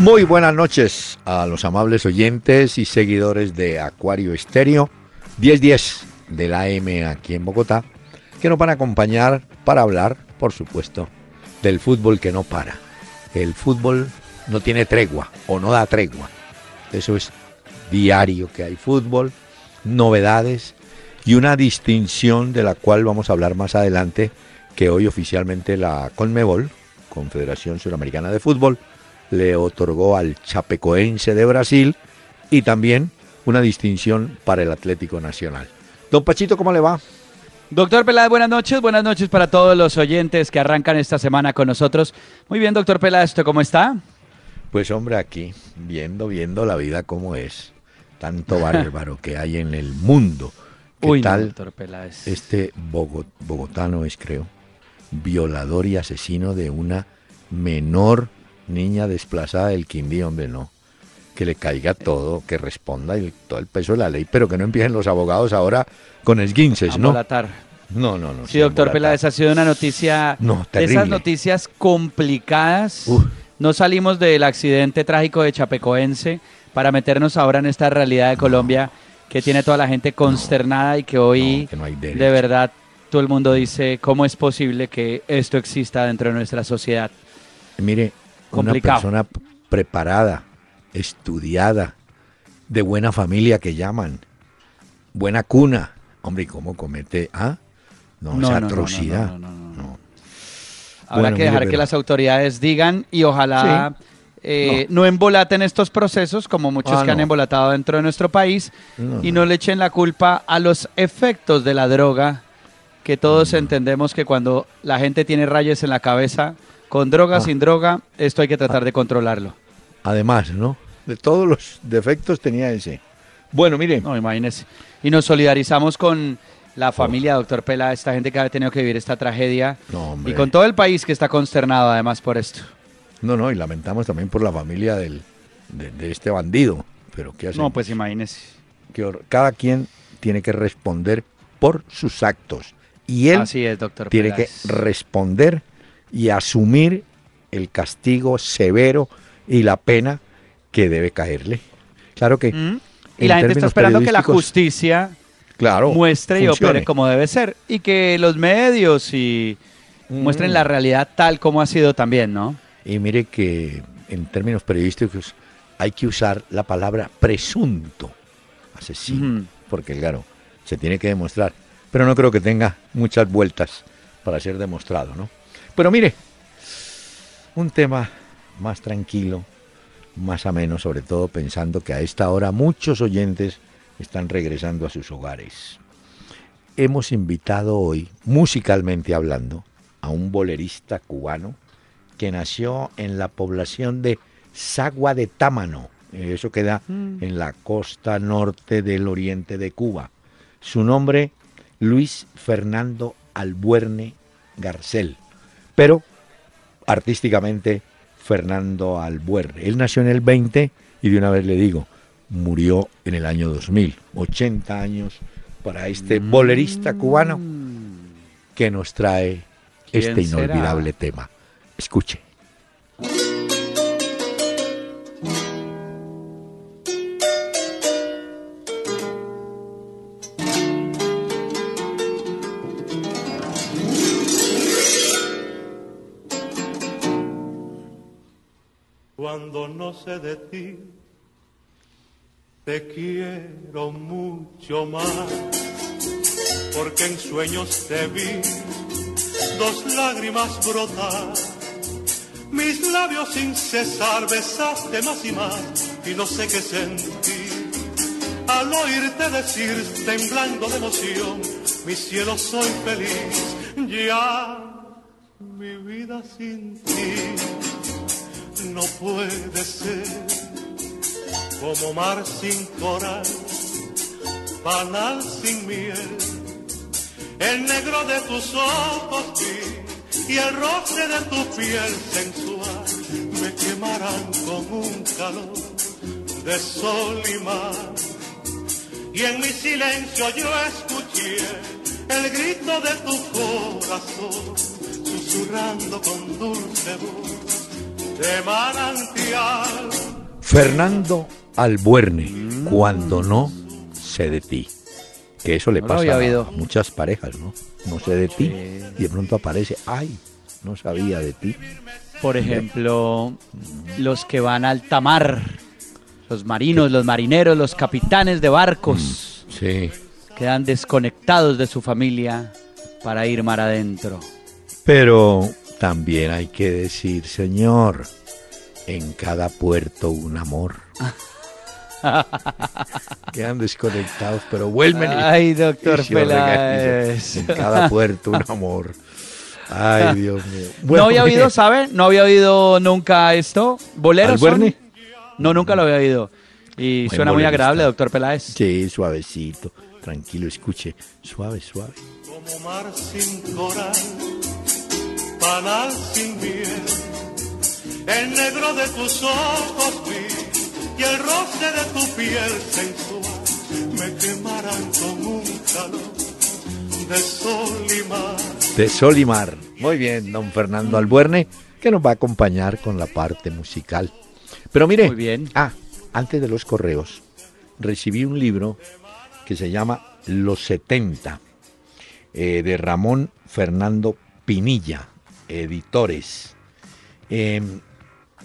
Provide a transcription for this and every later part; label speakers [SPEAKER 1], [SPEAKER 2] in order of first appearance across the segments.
[SPEAKER 1] Muy buenas noches a los amables oyentes y seguidores de Acuario Estéreo 1010 de la AM aquí en Bogotá, que nos van a acompañar para hablar, por supuesto, del fútbol que no para. El fútbol no tiene tregua o no da tregua. Eso es diario que hay fútbol, novedades y una distinción de la cual vamos a hablar más adelante, que hoy oficialmente la Conmebol, Confederación Suramericana de Fútbol, le otorgó al Chapecoense de Brasil y también una distinción para el Atlético Nacional. Don Pachito, ¿cómo le va?
[SPEAKER 2] Doctor Peláez, buenas noches. Buenas noches para todos los oyentes que arrancan esta semana con nosotros. Muy bien, doctor Peláez, ¿esto cómo está?
[SPEAKER 1] Pues hombre, aquí, viendo, viendo la vida como es. Tanto bárbaro que hay en el mundo. ¿Qué
[SPEAKER 2] Uy, no,
[SPEAKER 1] tal
[SPEAKER 2] doctor Peláez.
[SPEAKER 1] este bogo- bogotano es, creo, violador y asesino de una menor niña desplazada del Quindío, hombre, no. Que le caiga todo, que responda el- todo el peso de la ley, pero que no empiecen los abogados ahora con esguinces, ¿no? No, no, no.
[SPEAKER 2] Sí, doctor. Peláez, ha sido una noticia
[SPEAKER 1] No,
[SPEAKER 2] de
[SPEAKER 1] terrible.
[SPEAKER 2] esas noticias complicadas.
[SPEAKER 1] Uf.
[SPEAKER 2] No salimos del accidente trágico de Chapecoense para meternos ahora en esta realidad de Colombia que tiene toda la gente consternada y que hoy
[SPEAKER 1] que no hay
[SPEAKER 2] de verdad todo el mundo dice cómo es posible que esto exista dentro de nuestra sociedad.
[SPEAKER 1] Mire,
[SPEAKER 2] Complicado.
[SPEAKER 1] una persona preparada, estudiada, de buena familia que llaman, buena cuna. Hombre, ¿y cómo comete? ¿Ah? No,
[SPEAKER 2] No,
[SPEAKER 1] esa
[SPEAKER 2] no,
[SPEAKER 1] atrocidad.
[SPEAKER 2] no. Habrá
[SPEAKER 1] Bueno,
[SPEAKER 2] que dejar que las autoridades digan y ojalá eh, no. embolaten estos procesos como muchos
[SPEAKER 1] Ah,
[SPEAKER 2] que han embolatado dentro de nuestro país y
[SPEAKER 1] no.
[SPEAKER 2] no le echen la culpa a los efectos de la droga que todos entendemos que cuando la gente tiene rayas en la cabeza, con droga,
[SPEAKER 1] Ah.
[SPEAKER 2] sin droga, esto hay que tratar de controlarlo.
[SPEAKER 1] Además, ¿no? De todos los defectos tenía ese. Bueno, mire,
[SPEAKER 2] No, imagínese. Y nos solidarizamos con la familia, doctor Pela, esta gente que ha tenido que vivir esta tragedia
[SPEAKER 1] No,
[SPEAKER 2] y con todo el país que está consternado además por esto.
[SPEAKER 1] no, no, y lamentamos también por la familia del, de, de este bandido. Pero ¿qué hacemos?
[SPEAKER 2] No, pues imagínese.
[SPEAKER 1] Que cada quien tiene que responder por sus actos. Y él
[SPEAKER 2] Así es, doctor
[SPEAKER 1] tiene que responder y asumir el castigo severo y la pena que debe caerle. Claro que.
[SPEAKER 2] ¿Mm? Y la gente está esperando que la justicia
[SPEAKER 1] claro,
[SPEAKER 2] muestre y
[SPEAKER 1] funcione.
[SPEAKER 2] opere como debe ser. Y que los medios y
[SPEAKER 1] Mm.
[SPEAKER 2] muestren la realidad tal como ha sido también, ¿no?
[SPEAKER 1] Y mire que en términos periodísticos hay que usar la palabra presunto asesino, porque claro, se tiene que demostrar. Pero no creo que tenga muchas vueltas para ser demostrado, ¿no? Pero mire, un tema más tranquilo, más ameno, sobre todo pensando que a esta hora muchos oyentes están regresando a sus hogares. Hemos invitado hoy, musicalmente hablando, a un bolerista cubano que nació en la población de Sagua de Támano. Eso queda en la costa norte del oriente de Cuba. Su nombre, Luis Fernando Albuerne Garcel. Pero artísticamente Fernando Albuerne. Él nació en el 20 y de una vez le digo, murió en el año 2000. 80 años para este bolerista cubano que nos trae
[SPEAKER 2] ¿Quién
[SPEAKER 1] este
[SPEAKER 2] será?
[SPEAKER 1] inolvidable tema. Escuche.
[SPEAKER 3] Sé de ti, te quiero mucho más, porque en sueños te vi dos lágrimas brotar, mis labios sin cesar besaste más y más, y no sé qué sentir. Al oírte decir, temblando de emoción, mi cielo soy feliz, ya Mi vida sin ti no puede ser como mar sin coral, panal sin miel. El negro de tus ojos vi y el roce de tu piel sensual me quemarán con un calor de sol y mar. Y en mi silencio yo escuché el grito de tu corazón, susurrando con dulce voz de manantial.
[SPEAKER 1] Fernando Albuerne, cuando no sé de ti. Que eso le
[SPEAKER 2] No
[SPEAKER 1] pasa a, muchas parejas, ¿no? No sé de ti. Y de pronto aparece, ay, no sabía de ti.
[SPEAKER 2] Por ejemplo, los que van a alta mar, los marinos, los marineros, los capitanes de barcos,
[SPEAKER 1] Sí.
[SPEAKER 2] quedan desconectados de su familia para ir mar adentro.
[SPEAKER 1] Pero también hay que decir, Señor, en cada puerto un amor. Quedan desconectados, pero vuelven. y-
[SPEAKER 2] Ay, doctor. Peláez.
[SPEAKER 1] En cada puerto un amor. Ay, Dios mío. Bueno,
[SPEAKER 2] no había oído, ¿sabe? No había oído nunca esto. ¿Boleros son? No, nunca lo había oído. Y suena muy agradable, doctor Peláez.
[SPEAKER 1] Sí, suavecito, tranquilo, escuche, suave, suave.
[SPEAKER 3] como mar sin coral, panal sin miel. El negro de tus ojos vi y el roce de tu piel sensual me quemarán con un calor de sol y mar.
[SPEAKER 1] De Sol y Mar. Muy bien, don Fernando Albuerne, que nos va a acompañar con la parte musical. Pero mire,
[SPEAKER 2] Muy bien.
[SPEAKER 1] ah, antes de los correos, recibí un libro que se llama Los 70, eh, de Ramón Fernando Pinilla, editores. Eh,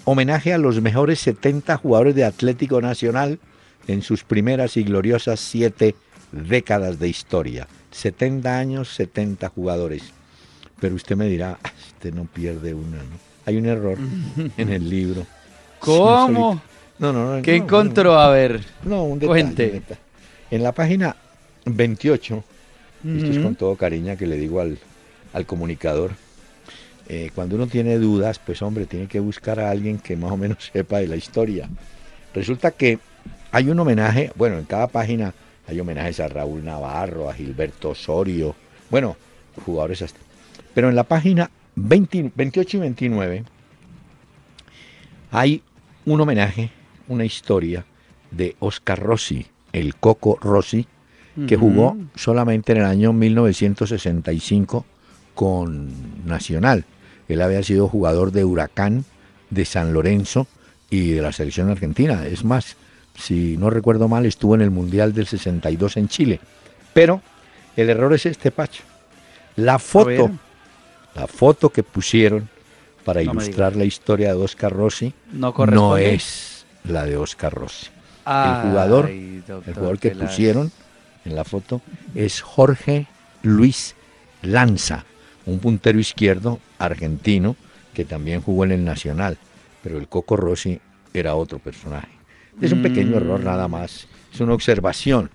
[SPEAKER 1] homenaje a los mejores 70 jugadores de Atlético Nacional en sus primeras y gloriosas siete décadas de historia. 70 años, 70 jugadores. Pero usted me dirá, "Ah, usted no pierde una, ¿no? Hay un error en el libro.
[SPEAKER 2] ¿Cómo?
[SPEAKER 1] No, no, no.
[SPEAKER 2] ¿Qué
[SPEAKER 1] no,
[SPEAKER 2] encontró? A ver.
[SPEAKER 1] No, un detalle,
[SPEAKER 2] Cuente.
[SPEAKER 1] un detalle. En la página 28, esto es con todo cariño que le digo al, al comunicador, eh, cuando uno tiene dudas, pues hombre, tiene que buscar a alguien que más o menos sepa de la historia. Resulta que hay un homenaje, bueno, en cada página hay homenajes a Raúl Navarro, a Gilberto Osorio, bueno, jugadores hasta. Pero en la página 20 28 y 29 hay un homenaje, una historia de Oscar Rossi, el Coco Rossi, que jugó solamente en el año 1965 con Nacional. Él había sido jugador de Huracán, de San Lorenzo y de la selección argentina. Es más, si no recuerdo mal, estuvo en el Mundial del 62 en Chile. Pero el error es este, Pacho. La foto, la foto que pusieron para
[SPEAKER 2] No
[SPEAKER 1] ilustrar la historia de Oscar Rossi
[SPEAKER 2] No
[SPEAKER 1] es la de Oscar Rossi.
[SPEAKER 2] Ay,
[SPEAKER 1] el jugador,
[SPEAKER 2] doctor
[SPEAKER 1] el jugador que pusieron en la foto es Jorge Luis Lanza, un puntero izquierdo argentino que también jugó en el Nacional, pero el Coco Rossi era otro personaje. Es un pequeño
[SPEAKER 2] Mm.
[SPEAKER 1] error nada más, es una observación,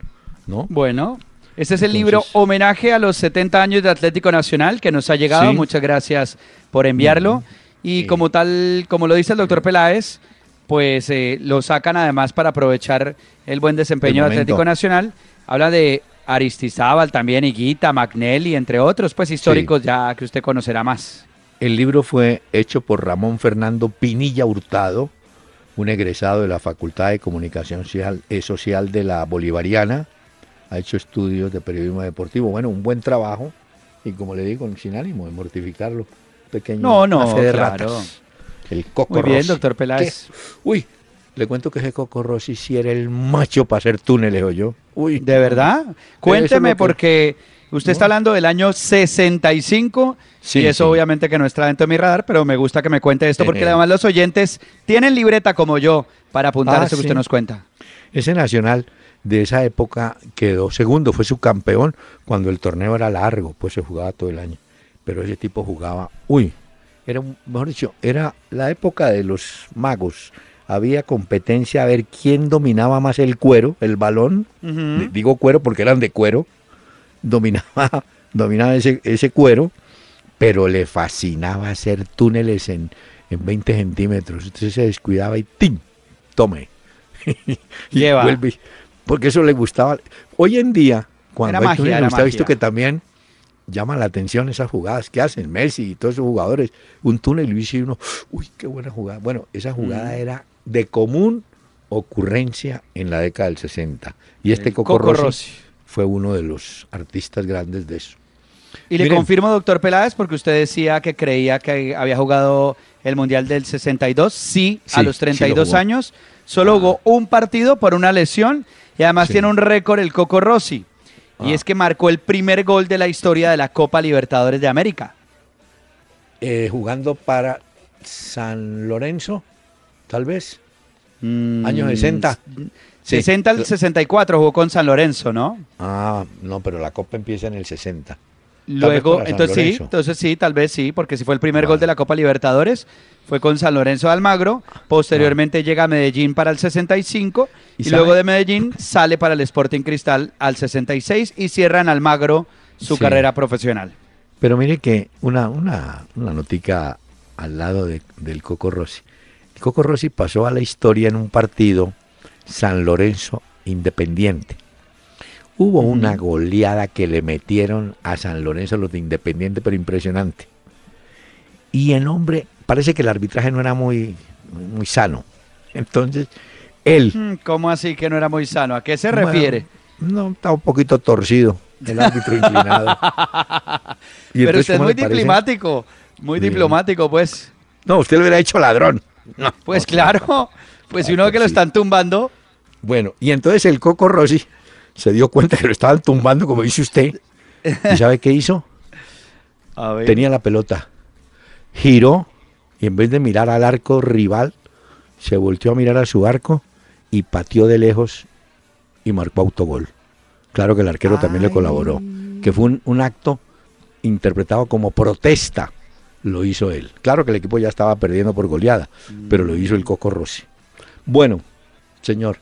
[SPEAKER 1] ¿no?
[SPEAKER 2] Bueno, este es el
[SPEAKER 1] Entonces-
[SPEAKER 2] libro Homenaje a los 70 años de Atlético Nacional que nos ha llegado.
[SPEAKER 1] Sí.
[SPEAKER 2] Muchas gracias por enviarlo. Y como tal, como lo dice el doctor Peláez, pues eh, lo sacan además para aprovechar el buen desempeño de. Atlético Nacional. Habla de Aristizábal también, Higuita, Magnelli, entre otros, pues históricos ya que usted conocerá más.
[SPEAKER 1] El libro fue hecho por Ramón Fernando Pinilla Hurtado, un egresado de la Facultad de Comunicación Social, de la Bolivariana. Ha hecho estudios de periodismo deportivo. Bueno, un buen trabajo. Y como le digo, sin ánimo de mortificarlo. Pequeño
[SPEAKER 2] No, no,
[SPEAKER 1] fe de
[SPEAKER 2] claro.
[SPEAKER 1] ratas. El Coco
[SPEAKER 2] Muy bien, doctor Peláez.
[SPEAKER 1] ¿Qué? Uy, le cuento que ese Coco Rossi sí era el macho para hacer túneles, o yo. Uy.
[SPEAKER 2] ¿De verdad? Cuénteme porque usted está hablando del año 65
[SPEAKER 1] Sí,
[SPEAKER 2] y eso
[SPEAKER 1] sí.
[SPEAKER 2] obviamente que no está dentro de mi radar, pero me gusta que me cuente esto porque
[SPEAKER 1] el-
[SPEAKER 2] además los oyentes tienen libreta como yo para apuntar
[SPEAKER 1] Ah,
[SPEAKER 2] eso que
[SPEAKER 1] sí.
[SPEAKER 2] usted nos cuenta.
[SPEAKER 1] Ese Nacional de esa época quedó segundo, fue su campeón cuando el torneo era largo, pues se jugaba todo el año. Pero ese tipo jugaba, uy, era, un- mejor dicho, era la época de los magos. Había competencia a ver quién dominaba más el cuero, el balón. Digo cuero porque eran de cuero. Dominaba, dominaba ese, ese cuero. pero le fascinaba hacer túneles en, en 20 centímetros. Entonces se descuidaba y ¡tim! Tome.
[SPEAKER 2] Lleva.
[SPEAKER 1] vuelve. porque eso le gustaba. Hoy en día, cuando
[SPEAKER 2] Era
[SPEAKER 1] hay
[SPEAKER 2] magia,
[SPEAKER 1] túneles, usted ha visto que también llama la atención esas jugadas que hacen Messi y todos esos jugadores. Un túnel y dice uno, uy, qué buena jugada. Bueno, esa jugada
[SPEAKER 2] Mm.
[SPEAKER 1] era de común ocurrencia en la década del 60. Y este Coco,
[SPEAKER 2] Coco
[SPEAKER 1] Rossi,
[SPEAKER 2] Rossi.
[SPEAKER 1] fue uno de los artistas grandes de eso.
[SPEAKER 2] Y le confirmo, doctor Peláez, porque usted decía que creía que había jugado el Mundial del 62. Sí, a
[SPEAKER 1] Sí,
[SPEAKER 2] los
[SPEAKER 1] sí lo
[SPEAKER 2] 32
[SPEAKER 1] jugó.
[SPEAKER 2] años. Solo jugó un partido por una lesión y además
[SPEAKER 1] Sí.
[SPEAKER 2] tiene un récord el Coco Rossi. Y
[SPEAKER 1] Ah.
[SPEAKER 2] es que marcó el primer gol de la historia de la Copa Libertadores de América.
[SPEAKER 1] Eh, jugando para San Lorenzo, tal vez.
[SPEAKER 2] Mm,
[SPEAKER 1] Años 60. Sí.
[SPEAKER 2] 60 al 64 jugó con San Lorenzo, ¿no?
[SPEAKER 1] Ah, no, pero la copa empieza en el 60. vez
[SPEAKER 2] Luego, entonces sí, entonces sí, tal vez sí, porque si fue el primer
[SPEAKER 1] Vale.
[SPEAKER 2] gol de la Copa Libertadores, fue con San Lorenzo de Almagro, posteriormente llega a Medellín para el 65 y,
[SPEAKER 1] ¿Y
[SPEAKER 2] luego de Medellín sale para el Sporting Cristal al 66 y cierra en Almagro su
[SPEAKER 1] Sí.
[SPEAKER 2] carrera profesional.
[SPEAKER 1] Pero mire que una, una, una notica al lado de- del Coco Rossi. El Coco Rossi pasó a la historia en un partido San Lorenzo Independiente. Hubo una goleada que le metieron a San Lorenzo los de Independiente, pero impresionante. Y el hombre, parece que el arbitraje no era muy, muy sano. Entonces, él...
[SPEAKER 2] ¿Cómo así que no era muy sano? ¿A qué se
[SPEAKER 1] Bueno,
[SPEAKER 2] refiere?
[SPEAKER 1] No, estaba un poquito torcido, el árbitro inclinado. Y
[SPEAKER 2] Pero
[SPEAKER 1] entonces,
[SPEAKER 2] usted es
[SPEAKER 1] ¿cómo
[SPEAKER 2] muy diplomático, muy diplomático, pues.
[SPEAKER 1] No, usted lo hubiera hecho ladrón. No,
[SPEAKER 2] Pues
[SPEAKER 1] no,
[SPEAKER 2] claro, pues si uno que lo están tumbando,
[SPEAKER 1] Bueno, y entonces el Coco Rossi se dio cuenta que lo estaban tumbando, como dice usted. ¿Y sabe qué hizo?
[SPEAKER 2] a ver.
[SPEAKER 1] Tenía la pelota. Giró y en vez de mirar al arco rival, se volteó a mirar a su arco y pateó de lejos y marcó autogol. Claro que el arquero también le colaboró, que fue un, un acto interpretado como protesta. Lo hizo él. Claro que el equipo ya estaba perdiendo por goleada, pero lo hizo el Coco Rossi. Bueno, señor,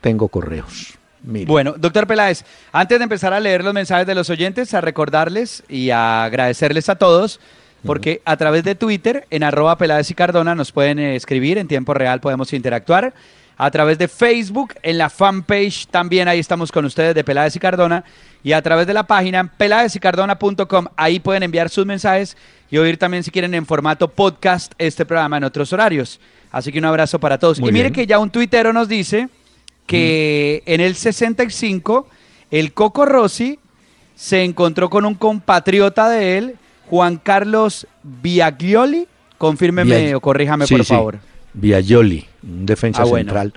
[SPEAKER 1] tengo correos.
[SPEAKER 2] Bueno, doctor Peláez, antes de empezar a leer los mensajes de los oyentes, a recordarles y a agradecerles a todos, porque a través de Twitter, en arroba Peláez y Cardona, nos pueden eh, escribir, en tiempo real podemos interactuar. A través de Facebook, en la fanpage también ahí estamos con ustedes de Peláez y Cardona. Y a través de la página peláezycardona.com, ahí pueden enviar sus mensajes y oír también si quieren en formato podcast este programa en otros horarios. Así que un abrazo para todos.
[SPEAKER 1] Muy
[SPEAKER 2] y mire
[SPEAKER 1] bien.
[SPEAKER 2] que ya un tuitero nos dice que en el 65 el Coco Rossi se encontró con un compatriota de él, Juan Carlos Biaglioli. Confírmeme o corríjame,
[SPEAKER 1] Sí,
[SPEAKER 2] por
[SPEAKER 1] sí. Viajoli, un defensa
[SPEAKER 2] Ah, bueno.
[SPEAKER 1] central.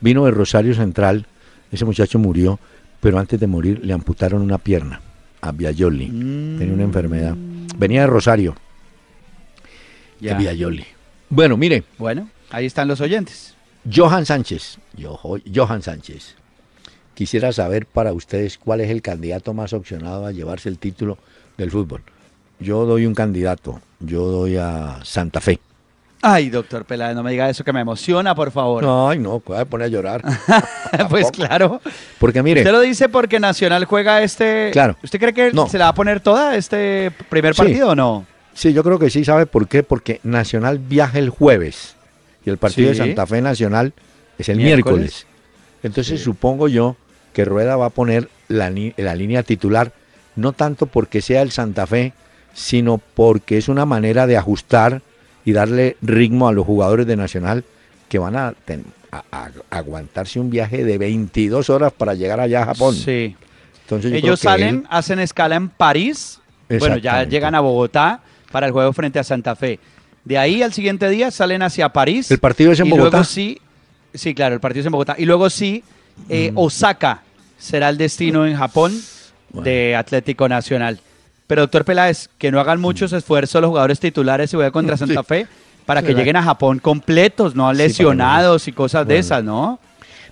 [SPEAKER 1] Vino de Rosario Central. Ese muchacho murió, pero antes de morir le amputaron una pierna a Viajoli. Tenía una enfermedad. Venía de Rosario,
[SPEAKER 2] Ya.
[SPEAKER 1] de Viajoli. Bueno, mire,
[SPEAKER 2] Bueno, ahí están los oyentes.
[SPEAKER 1] Johan Sánchez. Yo- Johan Sánchez. Quisiera saber para ustedes cuál es el candidato más opcionado a llevarse el título del fútbol. Yo doy un candidato. Yo doy a Santa Fe.
[SPEAKER 2] Ay, doctor Peláez, no me diga eso que me emociona, por favor.
[SPEAKER 1] Ay, no, voy a poner a llorar.
[SPEAKER 2] pues claro.
[SPEAKER 1] Porque mire,
[SPEAKER 2] Usted lo dice porque Nacional juega este.
[SPEAKER 1] Claro.
[SPEAKER 2] ¿Usted cree que
[SPEAKER 1] No.
[SPEAKER 2] se la va a poner toda este primer
[SPEAKER 1] Sí.
[SPEAKER 2] partido o no?
[SPEAKER 1] Sí, yo creo que sí, ¿sabe por qué? Porque Nacional viaja el jueves y el partido de. Santa Fe Nacional es el
[SPEAKER 2] Miércoles.
[SPEAKER 1] miércoles. Entonces supongo yo que Rueda va a poner la línea titular, no tanto porque sea el Santa Fe, sino porque es una manera de ajustar y darle ritmo a los jugadores de Nacional que van a, ten- a- a- aguantarse un viaje de 22 horas para llegar allá a Japón.
[SPEAKER 2] Sí.
[SPEAKER 1] Entonces
[SPEAKER 2] Ellos salen,
[SPEAKER 1] él-
[SPEAKER 2] hacen escala en París. Bueno, ya llegan a Bogotá para el juego frente a Santa Fe. De ahí al siguiente día salen hacia París.
[SPEAKER 1] ¿El partido es en
[SPEAKER 2] y
[SPEAKER 1] Bogotá?
[SPEAKER 2] Luego sí, sí, claro, el partido es en Bogotá. Y luego sí, eh,
[SPEAKER 1] Mm.
[SPEAKER 2] Osaka será el destino en Japón de Atlético Nacional. Pero doctor Peláez, que no hagan muchos esfuerzos los jugadores titulares si juegan contra Santa
[SPEAKER 1] Mm. Sí.
[SPEAKER 2] Fe para que
[SPEAKER 1] ¿Verdad?
[SPEAKER 2] lleguen a Japón completos, no lesionados y cosas de esas, ¿no?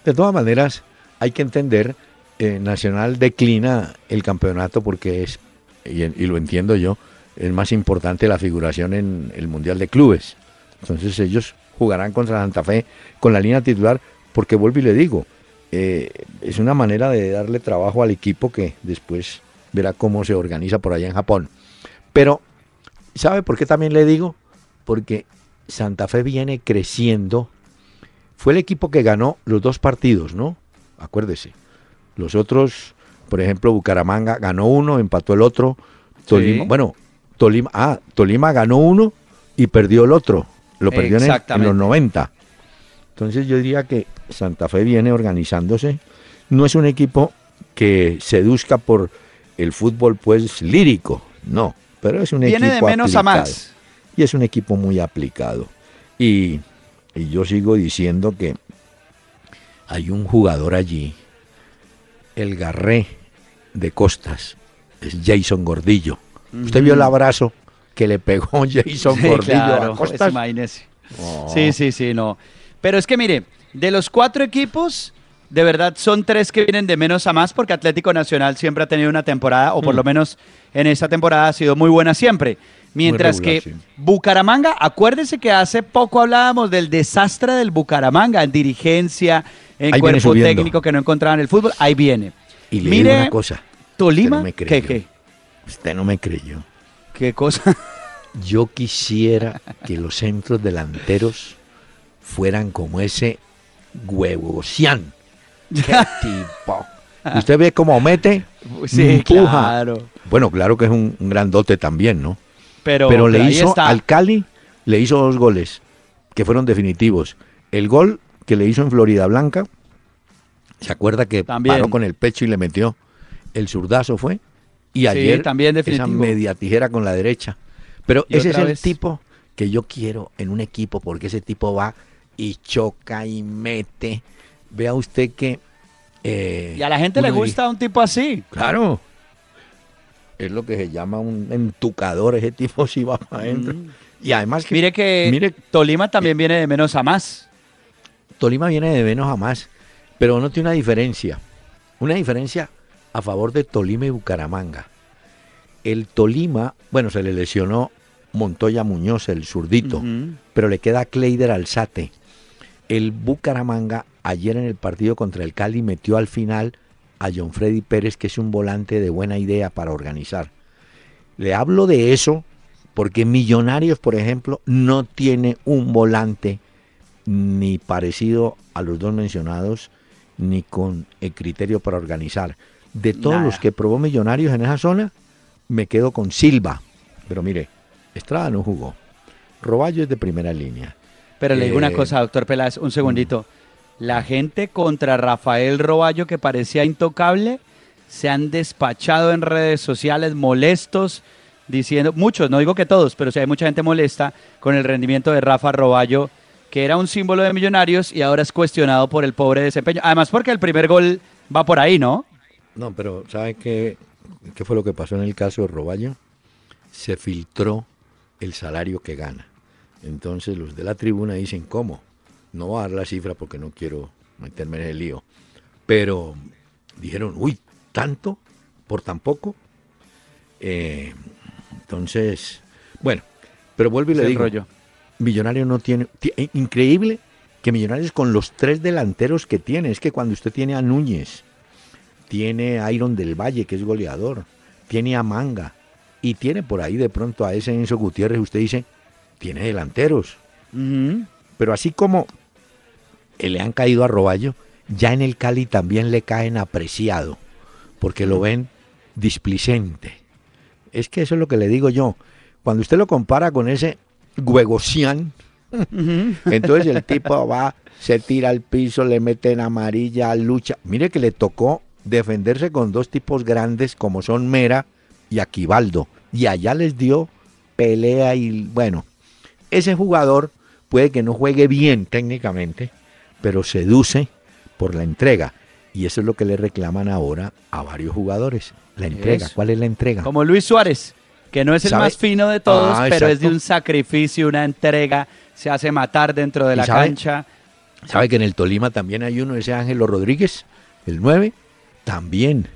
[SPEAKER 1] De todas maneras, hay que entender, eh, Nacional declina el campeonato porque es, y, y lo entiendo yo, es más importante la figuración en el Mundial de Clubes. Entonces ellos jugarán contra Santa Fe con la línea titular porque vuelvo y le digo, eh, es una manera de darle trabajo al equipo que después verá cómo se organiza por allá en Japón. Pero ¿sabe por qué también le digo? Porque Santa Fe viene creciendo. Fue el equipo que ganó los dos partidos, ¿no? Acuérdese. Los otros, por ejemplo, Bucaramanga ganó uno, empató el otro. Tolima,
[SPEAKER 2] Sí.
[SPEAKER 1] bueno, Tolima, ah, Tolima ganó uno y perdió el otro. Lo perdió en, el- en
[SPEAKER 2] Exactamente.
[SPEAKER 1] los 90. Entonces yo diría que Santa Fe viene organizándose. No es un equipo que seduzca por el fútbol pues lírico, no, pero es un
[SPEAKER 2] Viene
[SPEAKER 1] equipo
[SPEAKER 2] de menos a más.
[SPEAKER 1] Y es un equipo muy aplicado. Y, y yo sigo diciendo que hay un jugador allí, el Garré de Costas, es Jason Gordillo. ¿Usted vio el abrazo que le pegó Jason
[SPEAKER 2] Sí,
[SPEAKER 1] Gordillo
[SPEAKER 2] claro,
[SPEAKER 1] a Costas? Oh.
[SPEAKER 2] Sí, sí, sí, no. Pero es que mire, de los cuatro equipos, de verdad son tres que vienen de menos a más porque Atlético Nacional siempre ha tenido una temporada, o por
[SPEAKER 1] Mm.
[SPEAKER 2] lo menos en esta temporada ha sido muy buena siempre. Mientras
[SPEAKER 1] regular,
[SPEAKER 2] que
[SPEAKER 1] sí.
[SPEAKER 2] Bucaramanga, acuérdese que hace poco hablábamos del desastre del Bucaramanga en dirigencia, en
[SPEAKER 1] Ahí
[SPEAKER 2] cuerpo técnico que no encontraban el fútbol. Ahí viene.
[SPEAKER 1] Y le
[SPEAKER 2] Mire,
[SPEAKER 1] digo una cosa.
[SPEAKER 2] Tolima,
[SPEAKER 1] usted no me
[SPEAKER 2] ¿qué,
[SPEAKER 1] creyó.
[SPEAKER 2] qué?
[SPEAKER 1] Usted no me creyó.
[SPEAKER 2] ¿Qué cosa?
[SPEAKER 1] Yo quisiera que los centros delanteros fueran como ese huevocian. ¡Qué tipo! Usted ve cómo mete,
[SPEAKER 2] Sí,
[SPEAKER 1] empuja.
[SPEAKER 2] claro.
[SPEAKER 1] Bueno, claro que es un, un grandote también, ¿no?
[SPEAKER 2] Pero,
[SPEAKER 1] Pero le hizo
[SPEAKER 2] está.
[SPEAKER 1] al Cali, le hizo dos goles que fueron definitivos. El gol que le hizo en Florida Blanca, ¿se acuerda que
[SPEAKER 2] También.
[SPEAKER 1] paró con el pecho y le metió el zurdazo fue? Y ayer
[SPEAKER 2] también
[SPEAKER 1] esa
[SPEAKER 2] definitivo.
[SPEAKER 1] media tijera con la derecha. Pero
[SPEAKER 2] Y
[SPEAKER 1] ese es el
[SPEAKER 2] vez.
[SPEAKER 1] tipo que yo quiero en un equipo, porque ese tipo va y choca y mete. Vea usted que... eh,
[SPEAKER 2] Y a la gente le
[SPEAKER 1] diría,
[SPEAKER 2] gusta un tipo así.
[SPEAKER 1] Claro. Es lo que se llama un entucador, ese tipo si va para adentro.
[SPEAKER 2] Mm.
[SPEAKER 1] Y además que
[SPEAKER 2] Mire que
[SPEAKER 1] mire,
[SPEAKER 2] Tolima también viene de menos a más.
[SPEAKER 1] Tolima viene de menos a más, pero no tiene una diferencia. Una diferencia a favor de Tolima y Bucaramanga. El Tolima, bueno, se le lesionó Montoya Muñoz, el zurdito, pero le queda Kleider Alzate. El Bucaramanga ayer en el partido contra el Cali metió al final a John Freddy Pérez, que es un volante de buena idea para organizar. Le hablo de eso porque Millonarios, por ejemplo, no tiene un volante ni parecido a los dos mencionados, ni con el criterio para organizar. De todos
[SPEAKER 2] Nada.
[SPEAKER 1] los que probó Millonarios en esa zona, me quedo con Silva. Pero mire, Estrada no jugó. Roballo es de primera línea.
[SPEAKER 2] Pero le digo una
[SPEAKER 1] Eh,
[SPEAKER 2] cosa, doctor Peláez, un segundito. La gente contra Rafael Roballo, que parecía intocable, se han despachado en redes sociales molestos, diciendo, muchos, no digo que todos, pero sí hay mucha gente molesta con el rendimiento de Rafa Roballo, que era un símbolo de millonarios y ahora es cuestionado por el pobre desempeño. Además, porque el primer gol va por ahí, ¿no?
[SPEAKER 1] No, pero ¿sabe qué, qué fue lo que pasó en el caso de Roballo? Se filtró el salario que gana. Entonces los de la tribuna dicen, ¿cómo? No voy a dar la cifra porque no quiero meterme en el lío. Pero dijeron, uy, ¿tanto? ¿Por tan poco? Eh, entonces, bueno, pero vuelvo y le digo,
[SPEAKER 2] rollo.
[SPEAKER 1] Millonario no tiene. ti- eh, Increíble que Millonarios con los tres delanteros que tiene. Es que cuando usted tiene a Núñez, tiene a Iron del Valle, que es goleador, tiene a Manga, y tiene por ahí de pronto a ese Enzo Gutiérrez, usted dice, tiene delanteros. Pero así como le han caído a Roballo, ya en el Cali también le caen apreciado, porque lo ven displicente. Es que eso es lo que le digo yo. Cuando usted lo compara con ese Guegosian, entonces el tipo va, se tira al piso, le mete en amarilla, lucha. Mire que le tocó defenderse con dos tipos grandes como son Mera y Aquivaldo. Y allá les dio pelea y bueno, ese jugador puede que no juegue bien técnicamente, pero seduce por la entrega. Y eso es lo que le reclaman ahora a varios jugadores. La entrega.
[SPEAKER 2] Eso.
[SPEAKER 1] ¿Cuál es la entrega?
[SPEAKER 2] Como Luis Suárez, que no es el
[SPEAKER 1] ¿Sabe?
[SPEAKER 2] más fino de todos,
[SPEAKER 1] Ah,
[SPEAKER 2] pero es de un sacrificio, una entrega, se hace matar dentro de
[SPEAKER 1] ¿Y
[SPEAKER 2] la
[SPEAKER 1] sabe?
[SPEAKER 2] cancha.
[SPEAKER 1] ¿Sabe que en el Tolima también hay uno, ese Ángelo Rodríguez, el 9? También.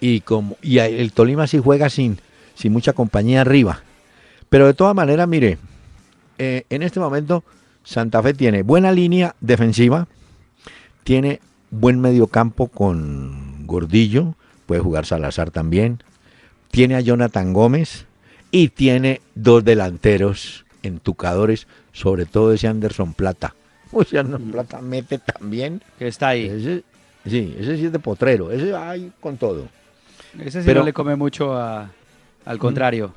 [SPEAKER 1] Y, como, y el Tolima sí juega sin, sin mucha compañía arriba. Pero de todas maneras, mire, eh, en este momento Santa Fe tiene buena línea defensiva, tiene buen mediocampo con Gordillo, puede jugar Salazar también, tiene a Jonathan Gómez, y tiene dos delanteros entucadores, sobre todo ese Anderson Plata. O sea, Anderson Plata mete también.
[SPEAKER 2] Que está ahí.
[SPEAKER 1] Ese, sí, ese sí es de potrero, ese hay con todo.
[SPEAKER 2] Ese sí
[SPEAKER 1] Pero-
[SPEAKER 2] no le come mucho a- al contrario.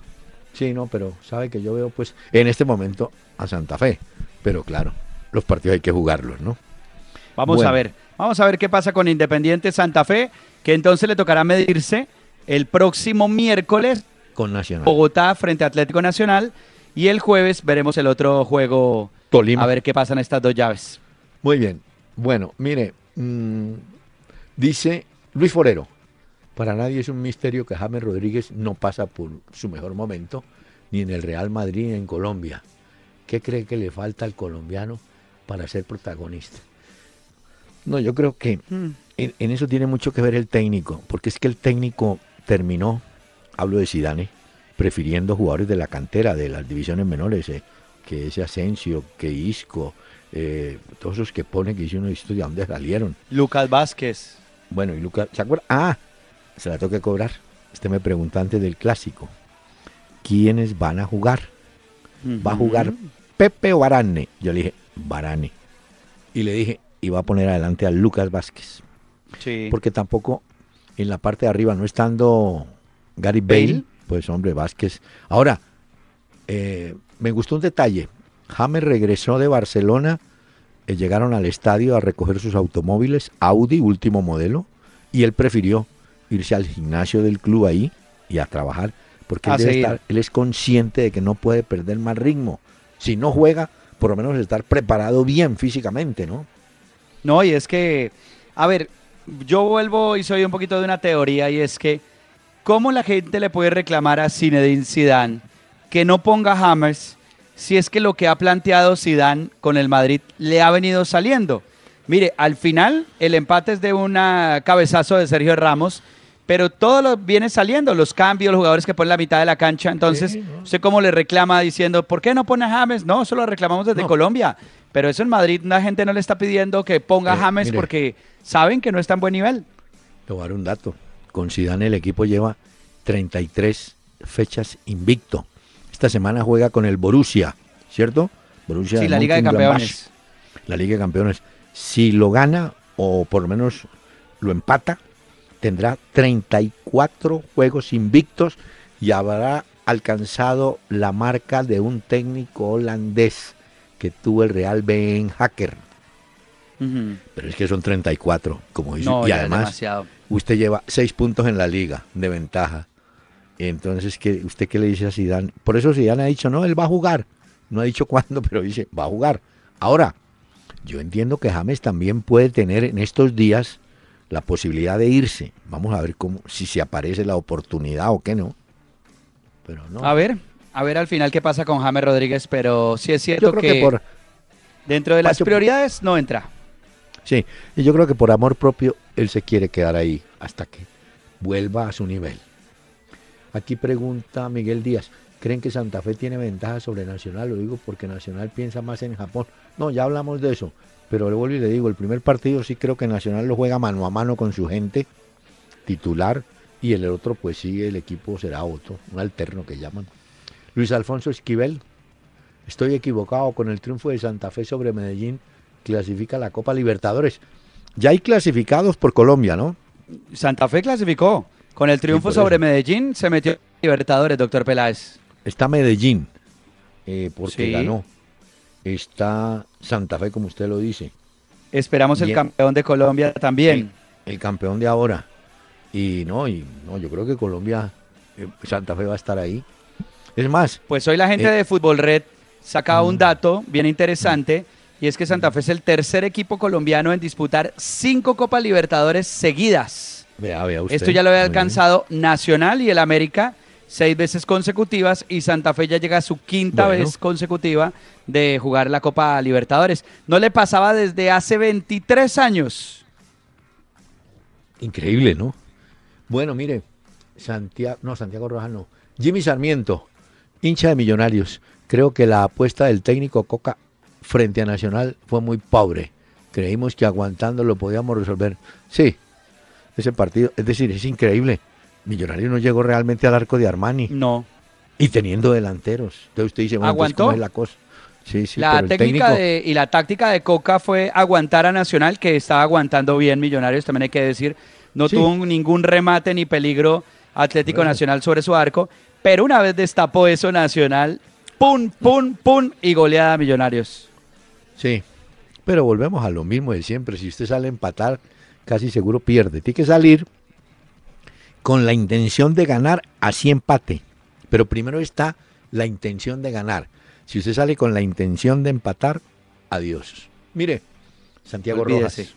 [SPEAKER 1] Sí, no, pero sabe que yo veo pues en este momento a Santa Fe. Pero claro, los partidos hay que jugarlos, ¿no?
[SPEAKER 2] Vamos
[SPEAKER 1] Bueno.
[SPEAKER 2] a ver. Vamos a ver qué pasa con Independiente Santa Fe, que entonces le tocará medirse el próximo miércoles
[SPEAKER 1] Con Nacional.
[SPEAKER 2] Bogotá frente a Atlético Nacional y el jueves veremos el otro juego
[SPEAKER 1] Tolima.
[SPEAKER 2] a ver qué pasa en estas dos llaves.
[SPEAKER 1] Muy bien. Bueno, mire, mm, dice Luis Forero, para nadie es un misterio que James Rodríguez no pasa por su mejor momento, ni en el Real Madrid ni en Colombia. ¿Qué cree que le falta al colombiano para ser protagonista? No, yo creo que en, en eso tiene mucho que ver el técnico, porque es que el técnico terminó, hablo de Sidane, prefiriendo jugadores de la cantera, de las divisiones menores, eh, que ese Asensio, que Isco, eh, todos esos que pone que hizo uno esto de dónde salieron.
[SPEAKER 2] Lucas Vázquez.
[SPEAKER 1] Bueno, y Lucas, ¿se acuerda? Ah, se la tengo que cobrar. Este me preguntó antes del clásico. ¿Quiénes van a jugar? ¿Va a jugar Pepe o Barane? Yo le dije, Barane. Y le dije, y va a poner adelante a Lucas Vázquez.
[SPEAKER 2] Sí.
[SPEAKER 1] Porque tampoco en la parte de arriba, no estando Gary Bale,
[SPEAKER 2] Bale.
[SPEAKER 1] pues hombre, Vázquez. Ahora, eh, me gustó un detalle. James regresó de Barcelona, eh, llegaron al estadio a recoger sus automóviles, Audi, último modelo, y él prefirió irse al gimnasio del club ahí y a trabajar, porque él, debe estar- él es consciente de que no puede perder más ritmo. Si no juega, por lo menos estar preparado bien físicamente, ¿no?
[SPEAKER 2] No, y es que, a ver, yo vuelvo y soy un poquito de una teoría y es que, ¿cómo la gente le puede reclamar a Zinedine Zidane que no ponga Hammers si es que lo que ha planteado Zidane con el Madrid le ha venido saliendo? Mire, al final el empate es de un cabezazo de Sergio Ramos, pero todo lo viene saliendo, los cambios, los jugadores que ponen la mitad de la cancha. Entonces,
[SPEAKER 1] Sí, ¿no?
[SPEAKER 2] ¿usted cómo le reclama diciendo, ¿por qué no pone a James? No, eso lo reclamamos desde
[SPEAKER 1] No.
[SPEAKER 2] Colombia. Pero eso en Madrid la gente no le está pidiendo que ponga
[SPEAKER 1] Eh,
[SPEAKER 2] a James
[SPEAKER 1] mire.
[SPEAKER 2] porque saben que no está en buen nivel.
[SPEAKER 1] Te voy a dar un dato. Con Zidane el equipo lleva 33 fechas invicto. Esta semana juega con el Borussia, ¿cierto? Borussia
[SPEAKER 2] Sí, la Liga de. Campeones.
[SPEAKER 1] La Liga de Campeones. Si lo gana o por lo menos lo empata, tendrá 34 juegos invictos y habrá alcanzado la marca de un técnico holandés que tuvo el Real Ben Hacker. Pero es que son 34, como dice.
[SPEAKER 2] No,
[SPEAKER 1] y además, usted lleva seis puntos en la liga de ventaja. Entonces, ¿qué, ¿usted qué le dice a Zidane? Por eso Zidane ha dicho, no, él va a jugar. No ha dicho cuándo, pero dice, va a jugar. Ahora, yo entiendo que James también puede tener en estos días la posibilidad de irse. Vamos a ver cómo, si se aparece la oportunidad o qué no. Pero no.
[SPEAKER 2] A ver, a ver al final qué pasa con James Rodríguez, pero sí es cierto
[SPEAKER 1] que,
[SPEAKER 2] que,
[SPEAKER 1] por,
[SPEAKER 2] dentro de las prioridades no entra.
[SPEAKER 1] sí, y yo creo que por amor propio él se quiere quedar ahí hasta que vuelva a su nivel. Aquí pregunta Miguel Díaz, ¿creen que Santa Fe tiene ventaja sobre Nacional? Lo digo porque Nacional piensa más en Japón. No, ya hablamos de eso, pero le vuelvo y le digo, el primer partido sí creo que Nacional lo juega mano a mano con su gente titular y el otro pues sí, el equipo será otro, un alterno que llaman. Luis Alfonso Esquivel, estoy equivocado con el triunfo de Santa Fe sobre Medellín, clasifica la Copa Libertadores. Ya hay clasificados por Colombia, ¿no?
[SPEAKER 2] Santa Fe clasificó. Con el triunfo sobre
[SPEAKER 1] eso.
[SPEAKER 2] Medellín se metió en Libertadores, doctor Peláez.
[SPEAKER 1] Está Medellín, eh, porque
[SPEAKER 2] Sí.
[SPEAKER 1] ganó. Está Santa Fe, como usted lo dice,
[SPEAKER 2] Esperamos el campeón de Colombia también.
[SPEAKER 1] el campeón de ahora. Y no, y no, yo creo que Colombia, eh, Santa Fe va a estar ahí. Es más,
[SPEAKER 2] Pues hoy la gente
[SPEAKER 1] Eh.
[SPEAKER 2] de Fútbol Red sacaba un dato bien interesante y es que Santa Fe es el tercer equipo colombiano en disputar cinco Copas Libertadores seguidas.
[SPEAKER 1] vea, vea usted.
[SPEAKER 2] Esto ya lo había alcanzado Nacional y el América seis veces consecutivas y Santa Fe ya llega a su quinta
[SPEAKER 1] Bueno.
[SPEAKER 2] vez consecutiva de jugar la Copa Libertadores. No le pasaba desde hace 23 años.
[SPEAKER 1] Increíble, ¿no? Bueno, mire, Santiago, no, Santiago Rojas no. Jimmy Sarmiento, hincha de Millonarios. Creo que la apuesta del técnico Coca frente a Nacional fue muy pobre. Creímos que aguantando lo podíamos resolver. Sí, ese partido, es decir, es increíble. Millonarios no llegó realmente al arco de Armani.
[SPEAKER 2] No.
[SPEAKER 1] Y teniendo delanteros. Entonces usted dice, bueno,
[SPEAKER 2] ¿Aguantó?
[SPEAKER 1] ¿cómo es la cosa? Sí, sí,
[SPEAKER 2] la técnica
[SPEAKER 1] técnico-
[SPEAKER 2] de, y la táctica de Coca fue aguantar a Nacional, que estaba aguantando bien Millonarios, también hay que decir. No
[SPEAKER 1] Sí.
[SPEAKER 2] tuvo ningún remate ni peligro Atlético
[SPEAKER 1] Bueno.
[SPEAKER 2] Nacional sobre su arco, pero una vez destapó eso Nacional, pum, pum, pum, y goleada a Millonarios.
[SPEAKER 1] Sí, pero volvemos a lo mismo de siempre. Si usted sale a empatar, casi seguro pierde. Tiene que salir con la intención de ganar, así empate. Pero primero está la intención de ganar. Si usted sale con la intención de empatar, adiós. Mire, Santiago
[SPEAKER 2] Olvídese.
[SPEAKER 1] Rojas.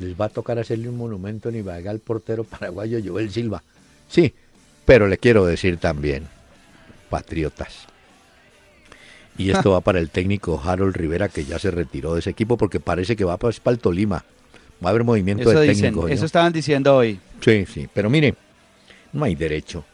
[SPEAKER 1] Les va a tocar hacerle un monumento en Ibagué al portero paraguayo Joel Silva. Sí, pero le quiero decir también, patriotas. Y esto va para el técnico Harold Rivera, que ya se retiró de ese equipo porque parece que va para, para el Tolima. Va a haber movimiento
[SPEAKER 2] Eso
[SPEAKER 1] de
[SPEAKER 2] dicen,
[SPEAKER 1] técnico.
[SPEAKER 2] eso estaban diciendo hoy.
[SPEAKER 1] Sí, sí, pero mire, no hay derecho,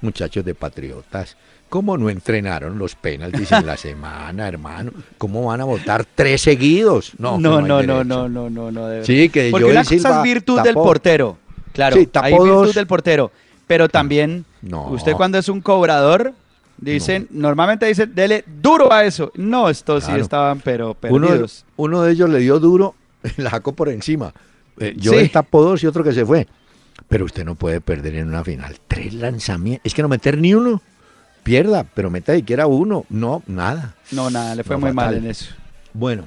[SPEAKER 1] muchachos de patriotas. ¿Cómo no entrenaron los penaltis en la semana, hermano? ¿Cómo van a votar tres seguidos? No,
[SPEAKER 2] no, no, no, no, no, no, no, de verdad.
[SPEAKER 1] Sí, que
[SPEAKER 2] Porque
[SPEAKER 1] Joel
[SPEAKER 2] una cosa
[SPEAKER 1] Silva
[SPEAKER 2] es virtud del portero. Claro,
[SPEAKER 1] Sí,
[SPEAKER 2] hay virtud
[SPEAKER 1] dos.
[SPEAKER 2] del portero. Pero también,
[SPEAKER 1] No.
[SPEAKER 2] usted cuando es un cobrador, dicen, normalmente dicen, dele duro a eso. No, estos sí estaban, pero
[SPEAKER 1] Uno,
[SPEAKER 2] perdidos.
[SPEAKER 1] uno de ellos le dio duro, la sacó por encima. Eh, Joel
[SPEAKER 2] Sí.
[SPEAKER 1] tapó dos y otro que se fue. Pero usted no puede perder en una final. Tres lanzamientos. Es que no meter ni uno. Pierda, pero meta siquiera uno. No, nada.
[SPEAKER 2] No, nada, le fue
[SPEAKER 1] No,
[SPEAKER 2] muy mal en eso.
[SPEAKER 1] Bueno,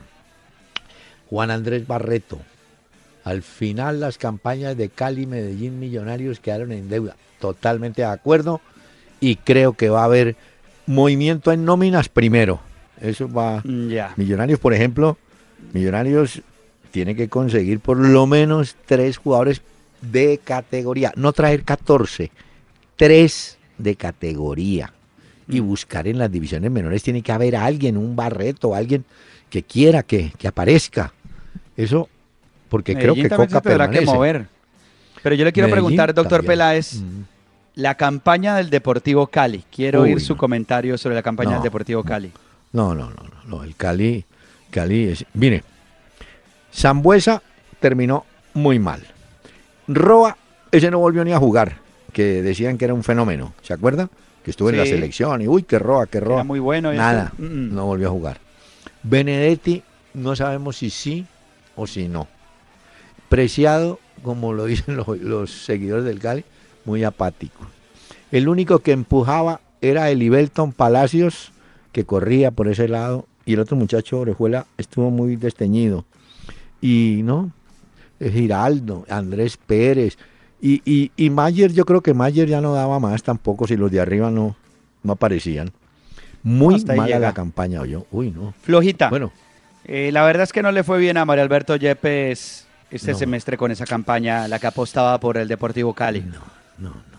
[SPEAKER 1] Juan Andrés Barreto. Al final las campañas de Cali, Medellín, Millonarios quedaron en deuda. Totalmente de acuerdo. Y creo que va a haber movimiento en nóminas primero. Eso va. Millonarios, por ejemplo, Millonarios tiene que conseguir por lo menos tres jugadores de categoría. No traer 14, tres de categoría. Y buscar en las divisiones menores tiene que haber alguien, un Barreto, alguien que quiera que, que aparezca. Eso, porque creo que Coca
[SPEAKER 2] se tendrá
[SPEAKER 1] permanece.
[SPEAKER 2] que mover. Pero yo le quiero
[SPEAKER 1] Medellín
[SPEAKER 2] preguntar, doctor
[SPEAKER 1] también.
[SPEAKER 2] Peláez,
[SPEAKER 1] Mm.
[SPEAKER 2] la campaña del Deportivo Cali. Quiero
[SPEAKER 1] Uy,
[SPEAKER 2] oír su
[SPEAKER 1] no.
[SPEAKER 2] comentario sobre la campaña
[SPEAKER 1] No.
[SPEAKER 2] del Deportivo Cali.
[SPEAKER 1] No, no, no, no, no, el Cali, Cali es, mire, Zambuesa terminó muy mal. Roa, ese no volvió ni a jugar, que decían que era un fenómeno, ¿se acuerda? Que estuvo en la selección y uy, que Roa, que Roa.
[SPEAKER 2] Era muy bueno.
[SPEAKER 1] Nada, no volvió a jugar. Benedetti, no sabemos si sí o si no. Preciado, como lo dicen los, los seguidores del Cali, muy apático. El único que empujaba era el Ibelton Palacios, que corría por ese lado, y el otro muchacho, Orejuela, estuvo muy desteñido. Y no, Giraldo, Andrés Pérez, y, y, y Mayer, yo creo que Mayer ya no daba más tampoco si los de arriba no, no aparecían. Muy
[SPEAKER 2] Hasta
[SPEAKER 1] mala la campaña, yo. Uy, no.
[SPEAKER 2] Flojita.
[SPEAKER 1] Bueno,
[SPEAKER 2] Eh, la verdad es que no le fue bien a Mario Alberto Yepes este
[SPEAKER 1] No.
[SPEAKER 2] semestre con esa campaña, la que apostaba por el Deportivo Cali.
[SPEAKER 1] no, no, no.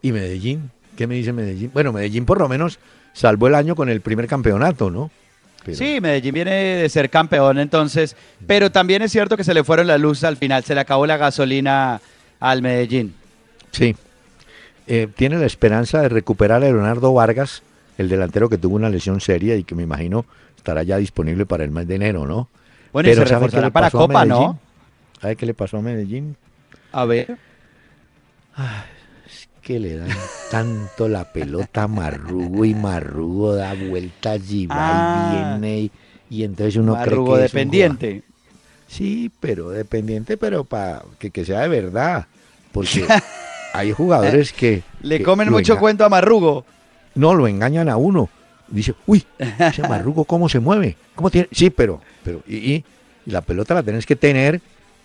[SPEAKER 1] ¿Y Medellín? ¿Qué me dice Medellín? Bueno, Medellín por lo menos salvó el año con el primer campeonato, ¿no? Pero-
[SPEAKER 2] Sí, Medellín viene de ser campeón entonces, pero también es cierto que se le fueron las luces al final, se le acabó la gasolina al Medellín.
[SPEAKER 1] Sí. Eh, tiene la esperanza de recuperar a Leonardo Vargas, el delantero que tuvo una lesión seria y que me imagino estará ya disponible para el mes de enero, ¿no?
[SPEAKER 2] Bueno, y se
[SPEAKER 1] ¿sabe qué
[SPEAKER 2] reforzará para Copa? ¿no?
[SPEAKER 1] ¿Sabe qué le pasó a Medellín?
[SPEAKER 2] A ver.
[SPEAKER 1] Que le dan tanto la pelota a Marrugo y Marrugo da vueltas y va
[SPEAKER 2] Ah.
[SPEAKER 1] y viene y, y entonces uno
[SPEAKER 2] Marrugo
[SPEAKER 1] cree que es un
[SPEAKER 2] dependiente.
[SPEAKER 1] Sí, pero dependiente, pero para que, que sea de verdad. Porque hay jugadores que.
[SPEAKER 2] Le
[SPEAKER 1] que
[SPEAKER 2] comen mucho cuento a Marrugo.
[SPEAKER 1] No, lo engañan a uno. Dice, uy, ese marrugo, ¿cómo se mueve? ¿Cómo tiene? Sí, pero. pero y, y- y la pelota la tenés que tener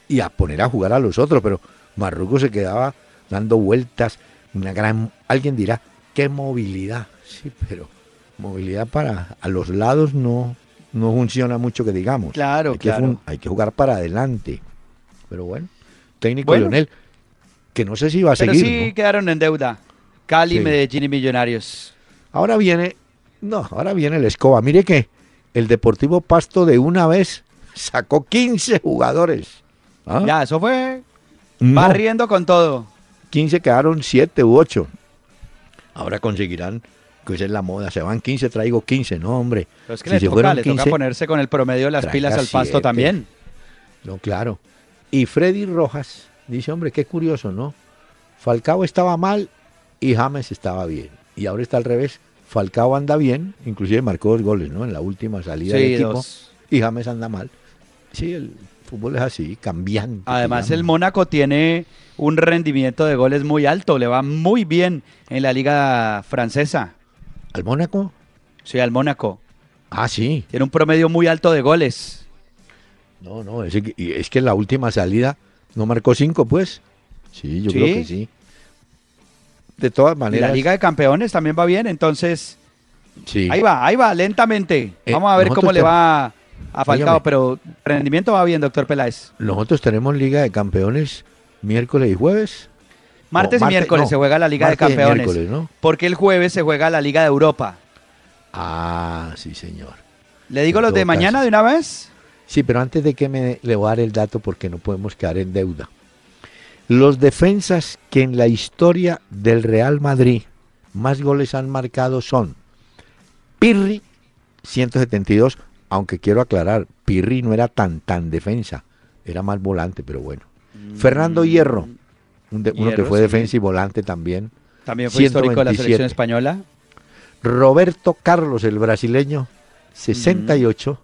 [SPEAKER 1] y a poner a jugar a los otros. Pero Marrugo se quedaba dando vueltas. Una gran. Alguien dirá, ¿qué movilidad? Sí, pero movilidad para. A los lados no, no funciona mucho que digamos.
[SPEAKER 2] Claro,
[SPEAKER 1] hay
[SPEAKER 2] claro.
[SPEAKER 1] hay que jugar para adelante. Pero bueno, técnico
[SPEAKER 2] Bueno.
[SPEAKER 1] Leonel, que no sé si va a
[SPEAKER 2] Pero
[SPEAKER 1] seguir.
[SPEAKER 2] sí
[SPEAKER 1] ¿no?
[SPEAKER 2] quedaron en deuda. Cali,
[SPEAKER 1] Sí.
[SPEAKER 2] Medellín y Millonarios.
[SPEAKER 1] Ahora viene, no, ahora viene el escoba. Mire que el Deportivo Pasto de una vez sacó 15 jugadores. ¿Ah?
[SPEAKER 2] Ya, eso fue
[SPEAKER 1] No,
[SPEAKER 2] barriendo con todo.
[SPEAKER 1] 15 quedaron 7 u 8. Ahora conseguirán, que esa es la moda, se van 15, traigo 15, no hombre.
[SPEAKER 2] Pero es que
[SPEAKER 1] Si
[SPEAKER 2] le
[SPEAKER 1] se
[SPEAKER 2] toca, le toca
[SPEAKER 1] 15,
[SPEAKER 2] ponerse con el promedio de las pilas al pasto también.
[SPEAKER 1] No, claro. Y Freddy Rojas dice, hombre, qué curioso, ¿no? Falcao estaba mal y James estaba bien. y ahora está al revés. Falcao anda bien, inclusive marcó dos goles, ¿no? En la última salida
[SPEAKER 2] Sí,
[SPEAKER 1] del equipo.
[SPEAKER 2] dos.
[SPEAKER 1] Y James anda mal. Sí, el fútbol es así, cambiante.
[SPEAKER 2] Además, el. Mónaco tiene un rendimiento de goles muy alto, le va muy bien en la liga francesa.
[SPEAKER 1] ¿Al Mónaco?
[SPEAKER 2] Sí, al Mónaco.
[SPEAKER 1] Ah, sí.
[SPEAKER 2] Tiene un promedio muy alto de goles.
[SPEAKER 1] No, no, es es que en la última salida no marcó cinco, pues. Sí, yo
[SPEAKER 2] ¿Sí?
[SPEAKER 1] creo que sí. De todas maneras.
[SPEAKER 2] la Liga de Campeones también va bien, entonces
[SPEAKER 1] sí.
[SPEAKER 2] ahí va, ahí va, lentamente.
[SPEAKER 1] Eh,
[SPEAKER 2] Vamos a ver cómo le va a Falcao,
[SPEAKER 1] Óigame.
[SPEAKER 2] pero rendimiento va bien, doctor Peláez.
[SPEAKER 1] Nosotros tenemos Liga de Campeones miércoles y jueves.
[SPEAKER 2] Martes
[SPEAKER 1] No,
[SPEAKER 2] y miércoles
[SPEAKER 1] no,
[SPEAKER 2] se juega la Liga de Campeones,
[SPEAKER 1] ¿no?
[SPEAKER 2] porque el jueves se juega la Liga de Europa.
[SPEAKER 1] Ah, sí, señor.
[SPEAKER 2] ¿Le digo
[SPEAKER 1] En
[SPEAKER 2] los de mañana de una vez?
[SPEAKER 1] Sí, pero antes de que me le voy a dar el dato porque no podemos quedar en deuda. Los defensas que en la historia del Real Madrid más goles han marcado son Pirri, 172, aunque quiero aclarar, Pirri no era tan tan defensa, era más volante, pero bueno. Fernando Hierro, un de- uno que
[SPEAKER 2] Hierro,
[SPEAKER 1] fue
[SPEAKER 2] sí.
[SPEAKER 1] defensa y volante también.
[SPEAKER 2] También fue histórico de la
[SPEAKER 1] 127.
[SPEAKER 2] selección española.
[SPEAKER 1] Roberto Carlos, el brasileño, 68.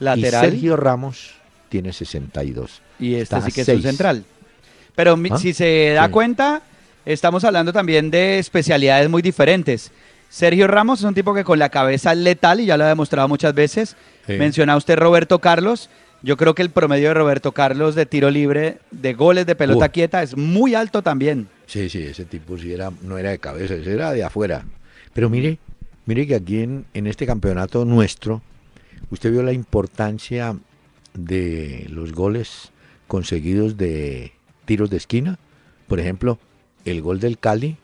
[SPEAKER 2] Lateral.
[SPEAKER 1] Y Sergio Ramos tiene 62.
[SPEAKER 2] Y este
[SPEAKER 1] Está
[SPEAKER 2] sí que es un central. Pero
[SPEAKER 1] ¿Ah?
[SPEAKER 2] si se da
[SPEAKER 1] Sí.
[SPEAKER 2] cuenta, estamos hablando también de especialidades muy diferentes. Sergio Ramos es un tipo que con la cabeza es letal y ya lo ha demostrado muchas veces.
[SPEAKER 1] Sí.
[SPEAKER 2] Menciona usted Roberto Carlos. Yo creo que el promedio de Roberto Carlos de tiro libre, de goles de pelota quieta, es muy alto también.
[SPEAKER 1] Sí, sí, ese tipo sí era, no era de cabeza, ese era de afuera. Pero mire, mire que aquí en, en este campeonato nuestro, usted vio la importancia de los goles conseguidos de tiros de esquina. Por ejemplo, el gol del Cali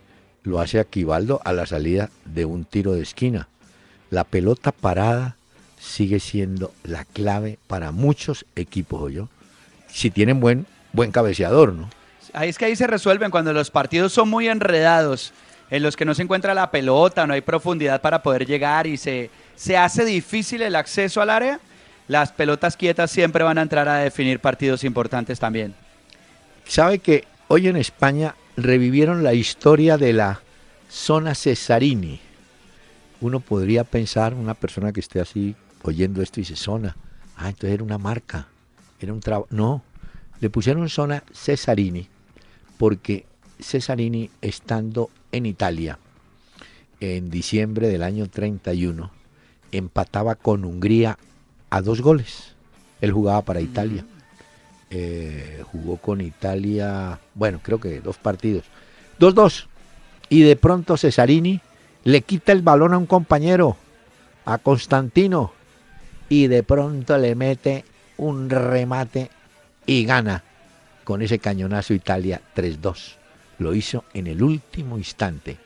[SPEAKER 1] lo hace Aquivaldo a la salida de un tiro de esquina. La pelota parada sigue siendo la clave para muchos equipos, yo. Si tienen buen, buen cabeceador, ¿no?
[SPEAKER 2] Ahí es que ahí se resuelven cuando los partidos son muy enredados, en los que no se encuentra la pelota, no hay profundidad para poder llegar y se, se hace difícil el acceso al área. Las pelotas quietas siempre van a entrar a definir partidos importantes también.
[SPEAKER 1] ¿Sabe que hoy en España revivieron la historia de la zona Cesarini? Uno podría pensar, una persona que esté así oyendo esto y dice zona, ah, entonces era una marca, era un trabajo. No, le pusieron zona Cesarini porque Cesarini estando en Italia en diciembre del año 31 empataba con Hungría a dos goles. Él jugaba para Italia eh, jugó con Italia, bueno, creo que dos partidos. 2-2. Y de pronto Cesarini le quita el balón a un compañero, a Constantino, y de pronto le mete un remate y gana con ese cañonazo Italia 3-2. Lo hizo en el último instante.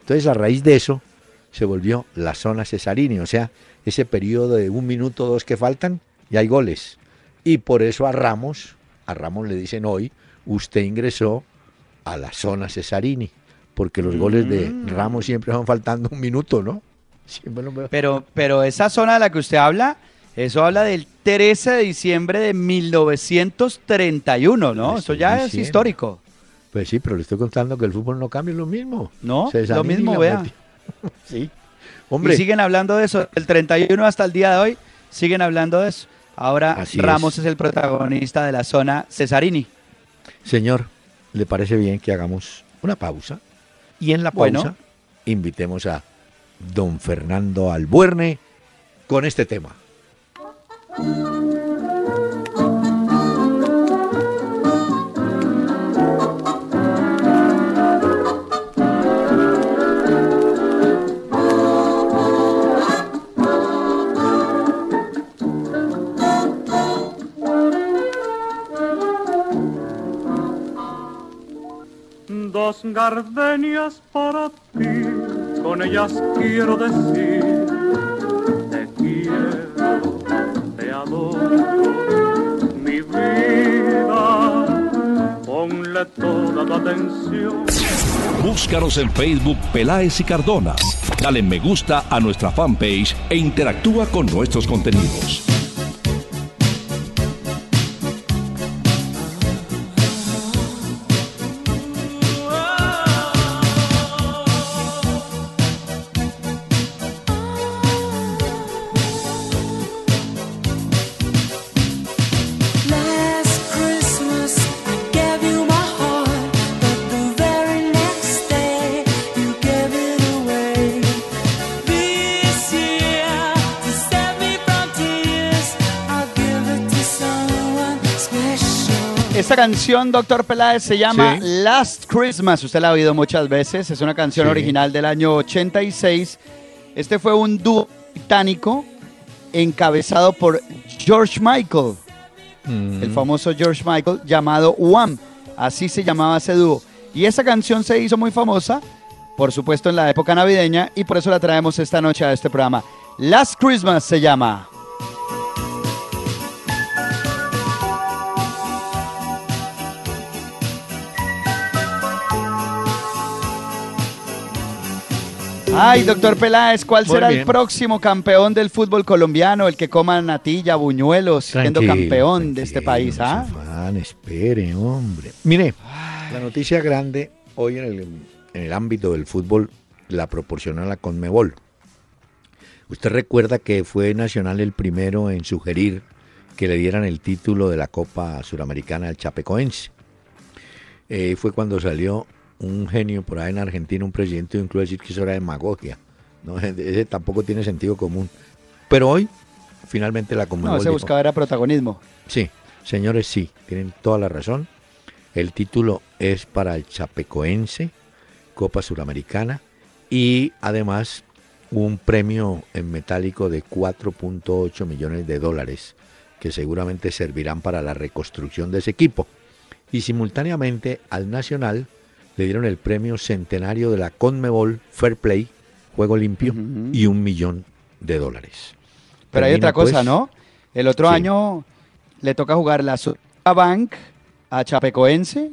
[SPEAKER 1] Entonces a raíz de eso se volvió la zona Cesarini, o sea, ese periodo de un minuto o dos que faltan y hay goles. Y por eso a Ramos, a Ramos le dicen hoy, usted ingresó a la zona Cesarini, porque los goles de
[SPEAKER 2] Mm.
[SPEAKER 1] Ramos siempre van faltando un minuto, ¿no? Siempre lo veo.
[SPEAKER 2] Pero, pero esa zona de la que usted habla, eso habla del 13 de diciembre de 1931, ¿no?
[SPEAKER 1] Le
[SPEAKER 2] Eso ya es histórico.
[SPEAKER 1] Pues sí, pero le estoy contando que el fútbol no cambia, es lo mismo.
[SPEAKER 2] No,
[SPEAKER 1] Cesarini
[SPEAKER 2] lo mismo, vea.
[SPEAKER 1] sí.
[SPEAKER 2] Y
[SPEAKER 1] Hombre,
[SPEAKER 2] siguen hablando de eso. El 31 hasta el día de hoy siguen hablando de eso. Ahora
[SPEAKER 1] Así
[SPEAKER 2] Ramos
[SPEAKER 1] es.
[SPEAKER 2] es. el protagonista de la zona Cesarini.
[SPEAKER 1] señor, ¿le parece bien que hagamos una pausa? Y en la
[SPEAKER 2] Bueno.
[SPEAKER 1] pausa invitemos a don Fernando Albuerne con este tema.
[SPEAKER 3] Dos gardenias para ti, con ellas quiero decir, te quiero, te adoro, mi vida, ponle toda tu atención.
[SPEAKER 4] Búscanos en Facebook Peláez y Cardona. Dale me gusta a nuestra fanpage e interactúa con nuestros contenidos.
[SPEAKER 2] Canción, doctor Peláez, se llama Last Christmas. Usted la ha oído muchas veces. Es una canción original del año 86. Este fue un dúo británico encabezado por George Michael, el mm. famoso George Michael, llamado One. Así se llamaba ese dúo. Y esa canción se hizo muy famosa, por supuesto, en la época navideña, y por eso la traemos esta noche a este programa. Last Christmas se llama. Ay, doctor Peláez, ¿cuál será el próximo campeón del fútbol colombiano? El que coma natilla, buñuelos, siendo campeón de este país, ¿ah?
[SPEAKER 1] espere, hombre. Mire, la noticia grande hoy en el, en el ámbito del fútbol la proporciona la Conmebol. Usted recuerda que fue Nacional el primero en sugerir que le dieran el título de la Copa Suramericana al Chapecoense. Eh, fue cuando salió un genio por ahí en Argentina, un presidente, incluso decir que eso era demagogia. ¿no? Ese tampoco tiene sentido común. Pero hoy, finalmente la comunidad.
[SPEAKER 2] No, se buscaba era protagonismo.
[SPEAKER 1] Sí, señores, sí, tienen toda la razón. El título es para el Chapecoense, Copa Suramericana, y además un premio en metálico de 4.8 millones de dólares, que seguramente servirán para la reconstrucción de ese equipo. Y simultáneamente al Nacional le dieron el premio centenario de la Conmebol Fair Play, Juego Limpio, y un millón de dólares.
[SPEAKER 2] Pero hay otra cosa, pues, ¿no? El otro año le toca jugar la Bank a Chapecoense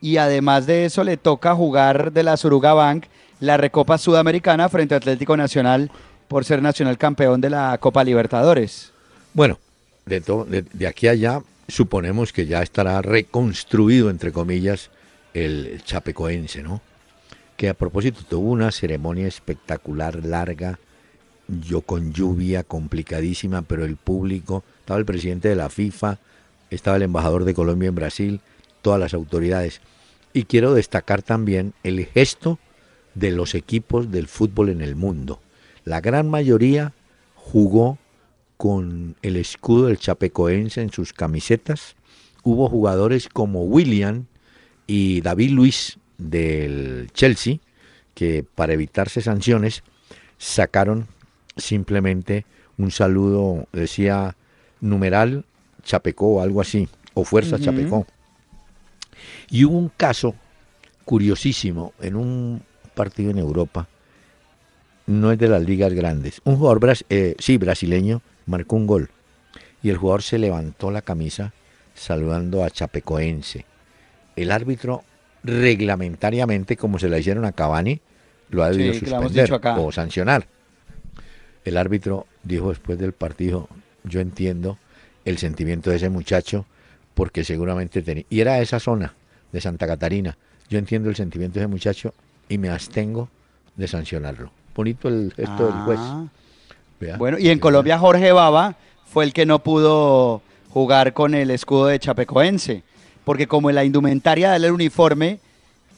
[SPEAKER 2] y además de eso le toca jugar de la Suruga Bank la Recopa Sudamericana frente a Atlético Nacional por ser nacional campeón de la Copa Libertadores.
[SPEAKER 1] Bueno, de, de aquí a allá suponemos que ya estará reconstruido, entre comillas, el chapecoense, ¿no? Que a propósito tuvo una ceremonia espectacular, larga, yo con lluvia complicadísima, pero el público, estaba el presidente de la FIFA, estaba el embajador de Colombia en Brasil, todas las autoridades. Y quiero destacar también el gesto de los equipos del fútbol en el mundo. La gran mayoría jugó con el escudo del chapecoense en sus camisetas. Hubo jugadores como William, y David Luis del Chelsea, que para evitarse sanciones sacaron simplemente un saludo, decía numeral Chapecó o algo así, o Fuerza Chapecó. Y hubo un caso curiosísimo en un partido en Europa, no es de las ligas grandes. Un jugador, eh, sí, brasileño, marcó un gol y el jugador se levantó la camisa saludando a Chapecoense el árbitro reglamentariamente, como se la hicieron a Cavani, lo ha debido suspender o sancionar. El árbitro dijo después del partido, yo entiendo el sentimiento de ese muchacho, porque seguramente tenía... Y era esa zona de Santa Catarina. Yo entiendo el sentimiento de ese muchacho y me abstengo de sancionarlo. Bonito el gesto del juez. Ah.
[SPEAKER 2] bueno, y en Colombia Jorge Baba fue el que no pudo jugar con el escudo de Chapecoense porque como la indumentaria del uniforme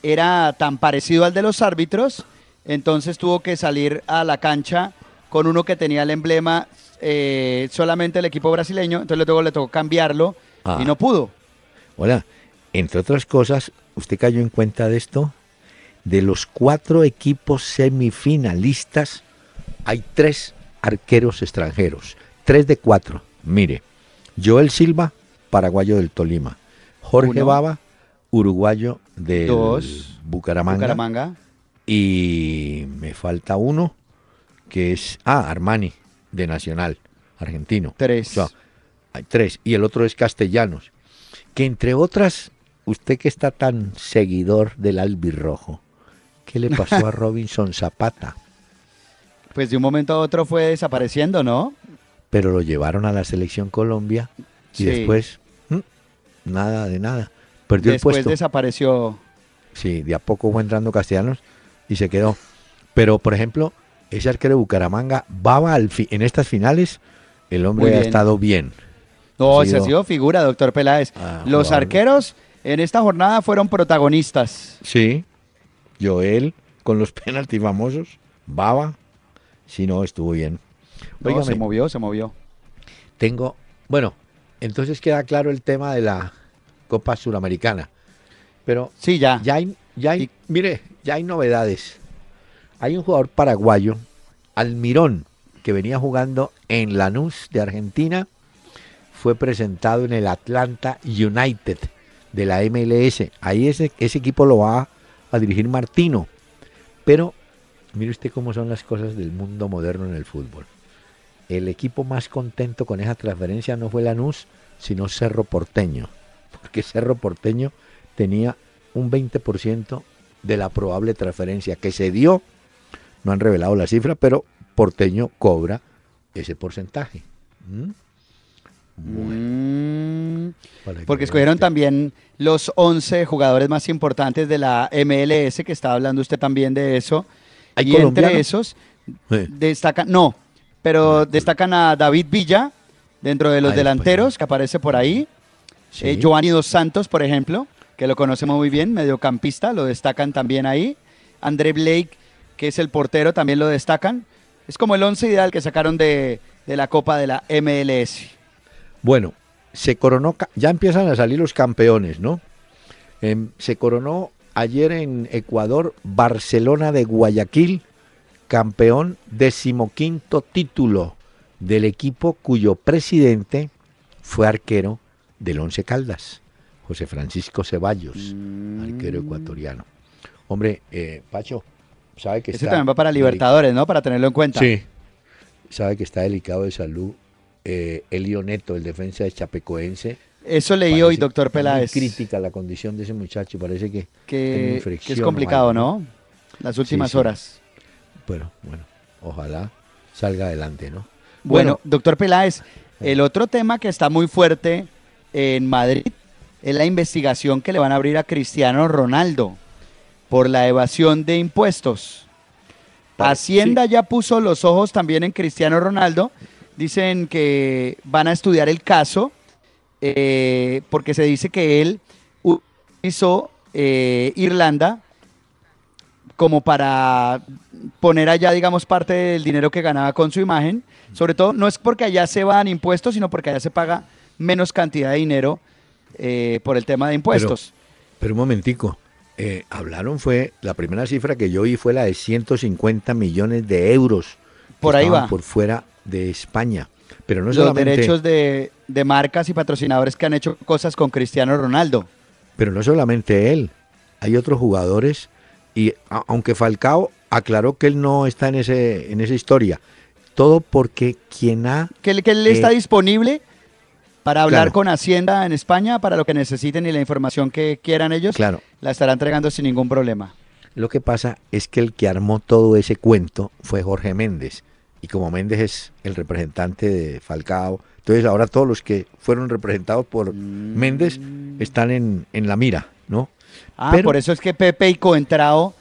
[SPEAKER 2] era tan parecido al de los árbitros, entonces tuvo que salir a la cancha con uno que tenía el emblema eh, solamente el equipo brasileño, entonces luego le tocó cambiarlo y ah. no pudo.
[SPEAKER 1] Hola, entre otras cosas, ¿usted cayó en cuenta de esto? De los cuatro equipos semifinalistas, hay tres arqueros extranjeros, tres de cuatro. Mire, Joel Silva, paraguayo del Tolima. Jorge Baba, uruguayo de Bucaramanga. Y me falta uno, que es, ah, Armani, de Nacional, argentino.
[SPEAKER 2] Tres.
[SPEAKER 1] hay tres. Y el otro es Castellanos. Que entre otras, usted que está tan seguidor del albirrojo, ¿qué le pasó a Robinson Zapata?
[SPEAKER 2] Pues de un momento a otro fue desapareciendo, ¿no?
[SPEAKER 1] Pero lo llevaron a la selección Colombia y después nada de nada. Perdió
[SPEAKER 2] Después
[SPEAKER 1] el puesto.
[SPEAKER 2] desapareció.
[SPEAKER 1] Sí, de a poco fue entrando Castellanos y se quedó. Pero, por ejemplo, ese arquero de Bucaramanga, Baba al en estas finales, el hombre ha estado bien.
[SPEAKER 2] No, se ha sido figura, doctor Peláez. Ah, Los arqueros en esta jornada fueron protagonistas.
[SPEAKER 1] Sí, Joel con los penaltis famosos, Baba, si no, estuvo bien.
[SPEAKER 2] se movió, se movió.
[SPEAKER 1] Tengo, bueno, entonces queda claro el tema de la Copa Suramericana. Pero
[SPEAKER 2] sí, ya.
[SPEAKER 1] Ya hay, ya hay, mire, ya hay novedades. Hay un jugador paraguayo, Almirón, que venía jugando en Lanús de Argentina, fue presentado en el Atlanta United de la MLS. Ahí ese, ese equipo lo va a dirigir Martino. Pero mire usted cómo son las cosas del mundo moderno en el fútbol. El equipo más contento con esa transferencia no fue Lanús, sino Cerro Porteño. Porque Cerro Porteño tenía un 20% de la probable transferencia que se dio. No han revelado la cifra, pero Porteño cobra ese porcentaje. ¿Mm?
[SPEAKER 2] Mm, porque escogieron también los 11 jugadores más importantes de la MLS, que estaba hablando usted también de eso. y entre esos destacan, no, pero ah, destacan a David Villa dentro de los delanteros, que aparece por ahí. Eh, Giovanni Dos Santos, por ejemplo, que lo conocemos muy bien, mediocampista, lo destacan también ahí. André Blake, que es el portero, también lo destacan. Es como el once ideal que sacaron de, de la Copa de la MLS.
[SPEAKER 1] Bueno, se coronó, ya empiezan a salir los campeones, ¿no? Em, se coronó ayer en Ecuador Barcelona de Guayaquil, campeón decimoquinto título del equipo cuyo presidente fue arquero del Once Caldas, José Francisco Ceballos, arquero mm. ecuatoriano. Hombre, eh, Pacho, sabe que
[SPEAKER 2] Ese también va para Libertadores, ¿no? Para tenerlo en cuenta.
[SPEAKER 1] Sí. Sabe que está delicado de salud eh, Elio Neto, el defensa de Chapecoense.
[SPEAKER 2] Eso leí hoy, doctor Peláez.
[SPEAKER 1] crítica la condición de ese muchacho, parece que,
[SPEAKER 2] que, es complicado, ¿no? Las últimas horas.
[SPEAKER 1] Bueno, bueno, ojalá salga adelante, ¿no?
[SPEAKER 2] Bueno, doctor Peláez, el otro tema que está muy fuerte en Madrid es la investigación que le van a abrir a Cristiano Ronaldo por la evasión de impuestos. Hacienda ya puso los ojos también en Cristiano Ronaldo Dicen que van a estudiar el caso eh, porque se dice que él utilizó eh, Irlanda como para poner allá, digamos, parte del dinero que ganaba con su imagen. Sobre todo, no es porque allá se van impuestos, sino porque allá se paga menos cantidad de dinero eh, por el tema de impuestos.
[SPEAKER 1] Pero, un momentico, hablaron fue, la primera cifra que yo vi fue la de 150 millones de euros.
[SPEAKER 2] Por ahí va.
[SPEAKER 1] Por fuera de España. Pero no
[SPEAKER 2] Los derechos de, marcas y patrocinadores que han hecho cosas con Cristiano Ronaldo.
[SPEAKER 1] Pero no solamente él, hay otros jugadores y aunque Falcao aclaró que él no está en ese en esa historia, todo porque quien ha
[SPEAKER 2] que, él, que él está eh, disponible para hablar con Hacienda en España para lo que necesiten y la información que quieran ellos,
[SPEAKER 1] claro.
[SPEAKER 2] la estará entregando sin ningún problema.
[SPEAKER 1] Lo que pasa es que el que armó todo ese cuento fue Jorge Méndez y como Méndez es el representante de Falcao, entonces ahora todos los que fueron representados por Méndez están en, la mira, ¿no?
[SPEAKER 2] Ah, por eso es que Pepe y Coentrao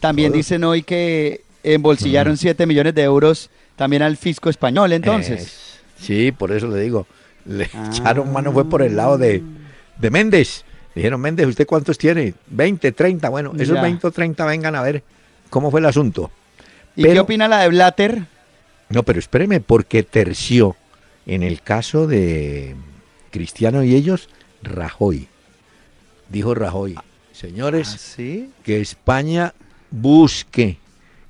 [SPEAKER 2] también dicen hoy que embolsillaron 7 millones de euros también al fisco español, entonces.
[SPEAKER 1] sí, por eso le digo, le ah. echaron mano fue por el lado de, de Méndez. Dijeron, Méndez, ¿usted cuántos tiene? 20, 30. Bueno, esos 20 o 30 vengan a ver cómo fue el asunto.
[SPEAKER 2] ¿Y qué opina la de Blatter?
[SPEAKER 1] No, pero espéreme, porque terció en el caso de Cristiano y ellos, Rajoy. Dijo Rajoy, señores,
[SPEAKER 2] ¿Ah,
[SPEAKER 1] que España busque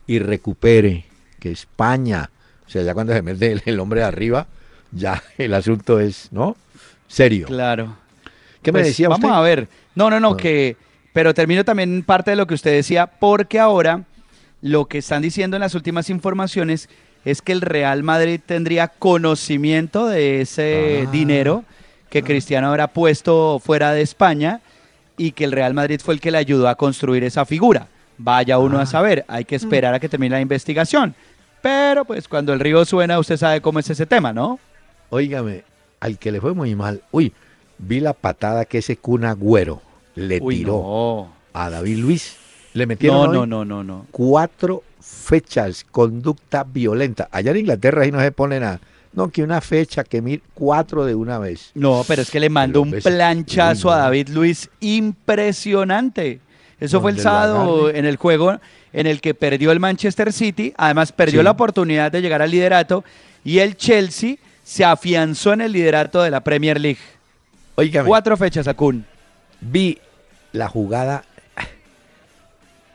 [SPEAKER 1] y recupere, que España, o sea, ya cuando se mete el, hombre de arriba, ya el asunto es, ¿no? Serio.
[SPEAKER 2] Claro.
[SPEAKER 1] ¿Qué me pues, decía
[SPEAKER 2] usted? Vamos a ver. No, no, no, que, pero termino también parte de lo que usted decía, porque ahora lo que están diciendo en las últimas informaciones es que el Real Madrid tendría conocimiento de ese ah. dinero que Cristiano habrá puesto fuera de España y que el Real Madrid fue el que le ayudó a construir esa figura. Vaya uno a ah. saber, hay que esperar a que termine la investigación. Pero pues cuando el río suena, usted sabe cómo es ese tema, ¿no?
[SPEAKER 1] Óigame, al que le fue muy mal, uy, vi la patada que ese cuna güero le tiró a David Luis. Le metieron
[SPEAKER 2] no, no, no, no.
[SPEAKER 1] cuatro fechas, conducta violenta. Allá en Inglaterra ahí no se pone nada. No, que una fecha, que mir cuatro de una vez.
[SPEAKER 2] No, pero es que le mandó un planchazo a David Luis impresionante. Eso fue el sábado en el juego en el que perdió el Manchester City, además perdió la oportunidad de llegar al liderato y el Chelsea se afianzó en el liderato de la Premier League. Cuatro fechas, Kun.
[SPEAKER 1] vi la jugada.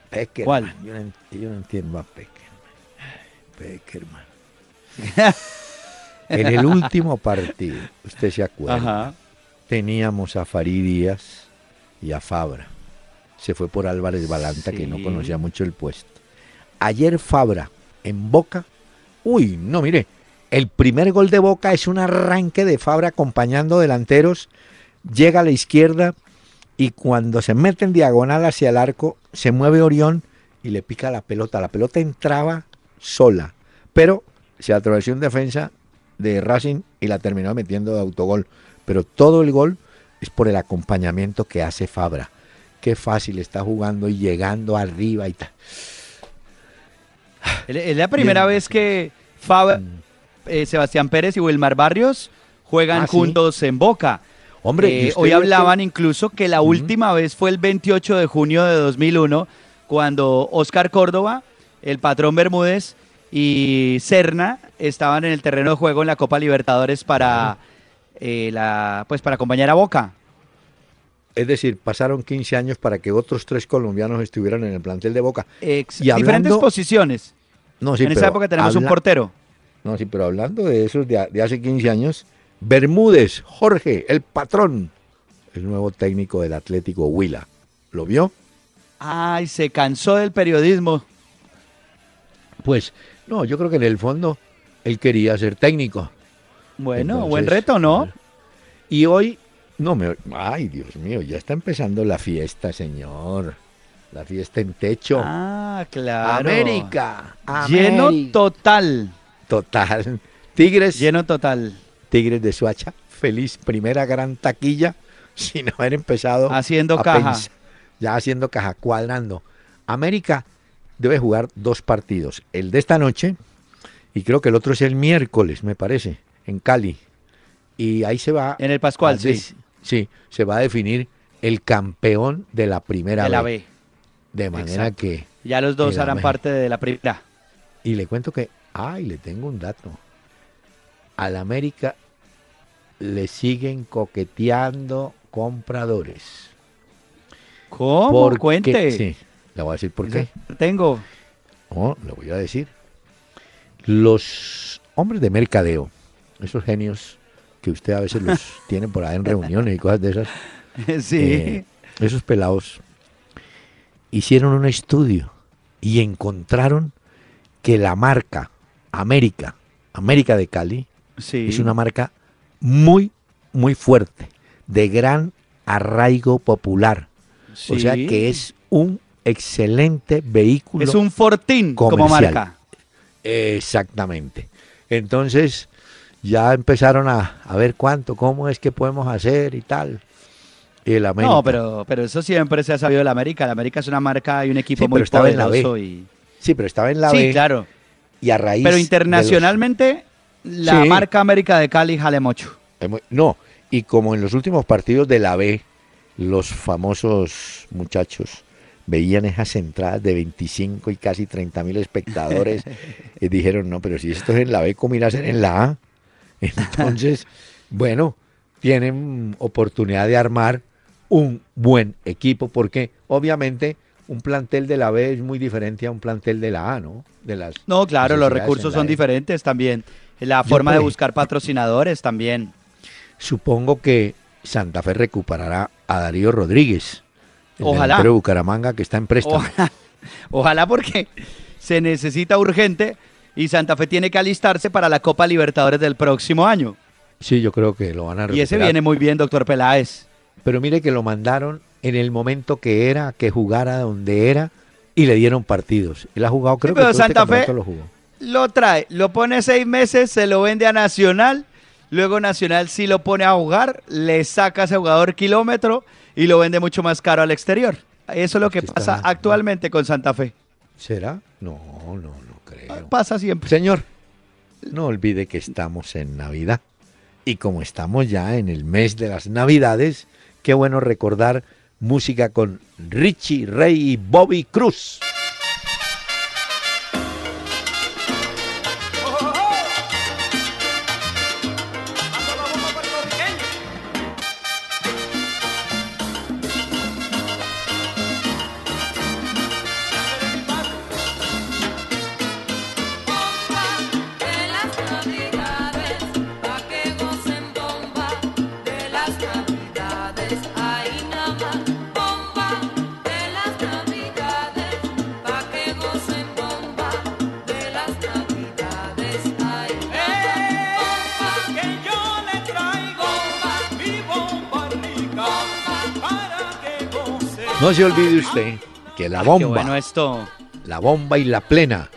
[SPEAKER 1] Peckerman.
[SPEAKER 2] ¿Cuál?
[SPEAKER 1] Yo no, yo no entiendo a Peckerman. Peckerman. en el último partido, usted se acuerda,
[SPEAKER 2] Ajá.
[SPEAKER 1] teníamos a Farid Díaz y a Fabra. Se fue por Álvarez Balanta, que no conocía mucho el puesto. Ayer Fabra en Boca. Uy, no, mire. El primer gol de Boca es un arranque de Fabra acompañando delanteros. Llega a la izquierda y cuando se mete en diagonal hacia el arco, se mueve Orión y le pica la pelota. La pelota entraba sola, pero se atravesó un defensa de Racing y la terminó metiendo de autogol. Pero todo el gol es por el acompañamiento que hace Fabra. Qué fácil está jugando y llegando arriba y tal.
[SPEAKER 2] Es la primera
[SPEAKER 1] Bien.
[SPEAKER 2] vez que Fab- eh, Sebastián Pérez y Wilmar Barrios juegan
[SPEAKER 1] Ah, sí.
[SPEAKER 2] juntos en Boca.
[SPEAKER 1] Hombre,
[SPEAKER 2] Eh,
[SPEAKER 1] ¿y usted
[SPEAKER 2] hoy hablaban
[SPEAKER 1] que-
[SPEAKER 2] incluso que la última vez fue el 28 de junio de 2001, cuando Oscar Córdoba, el patrón Bermúdez y Serna estaban en el terreno de juego en la Copa Libertadores para, eh, la, pues para acompañar a Boca.
[SPEAKER 1] Es decir, pasaron 15 años para que otros tres colombianos estuvieran en el plantel de Boca.
[SPEAKER 2] Ex-
[SPEAKER 1] Y hablando-
[SPEAKER 2] diferentes posiciones.
[SPEAKER 1] No, sí,
[SPEAKER 2] en esa época tenemos un portero.
[SPEAKER 1] No, sí, pero hablando de esos de hace 15 años, Bermúdez, Jorge, el patrón, el nuevo técnico del Atlético Huila. ¿Lo vio?
[SPEAKER 2] Ay, se cansó del periodismo.
[SPEAKER 1] Pues, no, yo creo que en el fondo él quería ser técnico.
[SPEAKER 2] Bueno,
[SPEAKER 1] Entonces,
[SPEAKER 2] buen reto, ¿no?
[SPEAKER 1] Y hoy, no me. Ay, Dios mío, ya está empezando la fiesta, señor. La fiesta en techo.
[SPEAKER 2] Ah, claro.
[SPEAKER 1] América.
[SPEAKER 2] Lleno
[SPEAKER 1] América.
[SPEAKER 2] total.
[SPEAKER 1] Total. Tigres.
[SPEAKER 2] Lleno total.
[SPEAKER 1] Tigres de Suacha. Feliz primera gran taquilla sin haber empezado.
[SPEAKER 2] Haciendo
[SPEAKER 1] a
[SPEAKER 2] caja.
[SPEAKER 1] Ya haciendo caja, cuadrando. América debe jugar dos partidos. El de esta noche y creo que el otro es el miércoles, me parece, en Cali. Y ahí se va.
[SPEAKER 2] En el Pascual, sí.
[SPEAKER 1] Sí, se va a definir el campeón de la primera
[SPEAKER 2] De la
[SPEAKER 1] B.
[SPEAKER 2] B.
[SPEAKER 1] De manera
[SPEAKER 2] Exacto.
[SPEAKER 1] que.
[SPEAKER 2] Ya los dos harán parte de la primera.
[SPEAKER 1] Y le cuento que. Ay, le tengo un dato. Al América le siguen coqueteando compradores.
[SPEAKER 2] ¿Cómo?
[SPEAKER 1] Porque-
[SPEAKER 2] Cuente.
[SPEAKER 1] Sí, le voy a decir por qué.
[SPEAKER 2] Tengo.
[SPEAKER 1] No, le voy a decir. Los hombres de mercadeo, esos genios que usted a veces los tiene por ahí en reuniones y cosas de esas,
[SPEAKER 2] sí.
[SPEAKER 1] eh, esos pelados hicieron un estudio y encontraron que la marca América, América de Cali,
[SPEAKER 2] sí.
[SPEAKER 1] es una marca muy, muy fuerte, de gran arraigo popular. O sea que es un excelente vehículo.
[SPEAKER 2] Es un fortín como marca.
[SPEAKER 1] Exactamente. Entonces ya empezaron a, a ver cuánto, cómo es que podemos hacer y tal. Y el América.
[SPEAKER 2] No, pero, pero eso siempre se ha sabido de la América. La América es una marca y un equipo
[SPEAKER 1] Sí,
[SPEAKER 2] muy
[SPEAKER 1] pero estaba en la B.
[SPEAKER 2] poderoso. Y...
[SPEAKER 1] Sí, pero estaba en la
[SPEAKER 2] Sí,
[SPEAKER 1] B
[SPEAKER 2] claro.
[SPEAKER 1] y a raíz.
[SPEAKER 2] Pero
[SPEAKER 1] los-
[SPEAKER 2] internacionalmente, la
[SPEAKER 1] Sí.
[SPEAKER 2] marca América de Cali jale mucho.
[SPEAKER 1] No, y como en los últimos partidos de la B, los famosos muchachos veían esas entradas de 25 y casi 30 mil espectadores y dijeron, no, pero si esto es en la B, ¿cómo irá a ser en la A? Entonces, bueno, tienen oportunidad de armar un buen equipo porque obviamente un plantel de la B es muy diferente a un plantel de la A, ¿no? De las
[SPEAKER 2] No, claro, los recursos son
[SPEAKER 1] E.
[SPEAKER 2] diferentes también. La
[SPEAKER 1] Yo,
[SPEAKER 2] forma de buscar patrocinadores también.
[SPEAKER 1] Supongo que Santa Fe recuperará a Darío Rodríguez,
[SPEAKER 2] Ojalá.
[SPEAKER 1] de Bucaramanga que está en préstamo.
[SPEAKER 2] Ojalá, ojalá porque se necesita urgente y Santa Fe tiene que alistarse para la Copa Libertadores del próximo año.
[SPEAKER 1] Sí, yo creo que lo van a recuperar.
[SPEAKER 2] Y ese viene muy bien, doctor Peláez.
[SPEAKER 1] Pero mire que lo mandaron en el momento que era, que jugara donde era y le dieron partidos. Él ha jugado, creo
[SPEAKER 2] Sí, pero
[SPEAKER 1] que todo este
[SPEAKER 2] Santa Fe-
[SPEAKER 1] campeonato lo jugó.
[SPEAKER 2] Lo trae, lo pone seis meses, se lo vende a Nacional, luego Nacional sí lo pone a jugar, le saca a ese jugador kilómetro y lo vende mucho más caro al exterior. Eso es lo que
[SPEAKER 1] Está-
[SPEAKER 2] pasa actualmente con Santa Fe.
[SPEAKER 1] ¿Será? No, no, no creo.
[SPEAKER 2] Pasa siempre.
[SPEAKER 1] Señor, no olvide que estamos en Navidad. Y como estamos ya en el mes de las Navidades, qué bueno recordar música con Richie Ray y Bobby Cruz. No se olvide usted que la
[SPEAKER 2] Qué
[SPEAKER 1] bomba,
[SPEAKER 2] bueno esto.
[SPEAKER 1] la bomba y la plena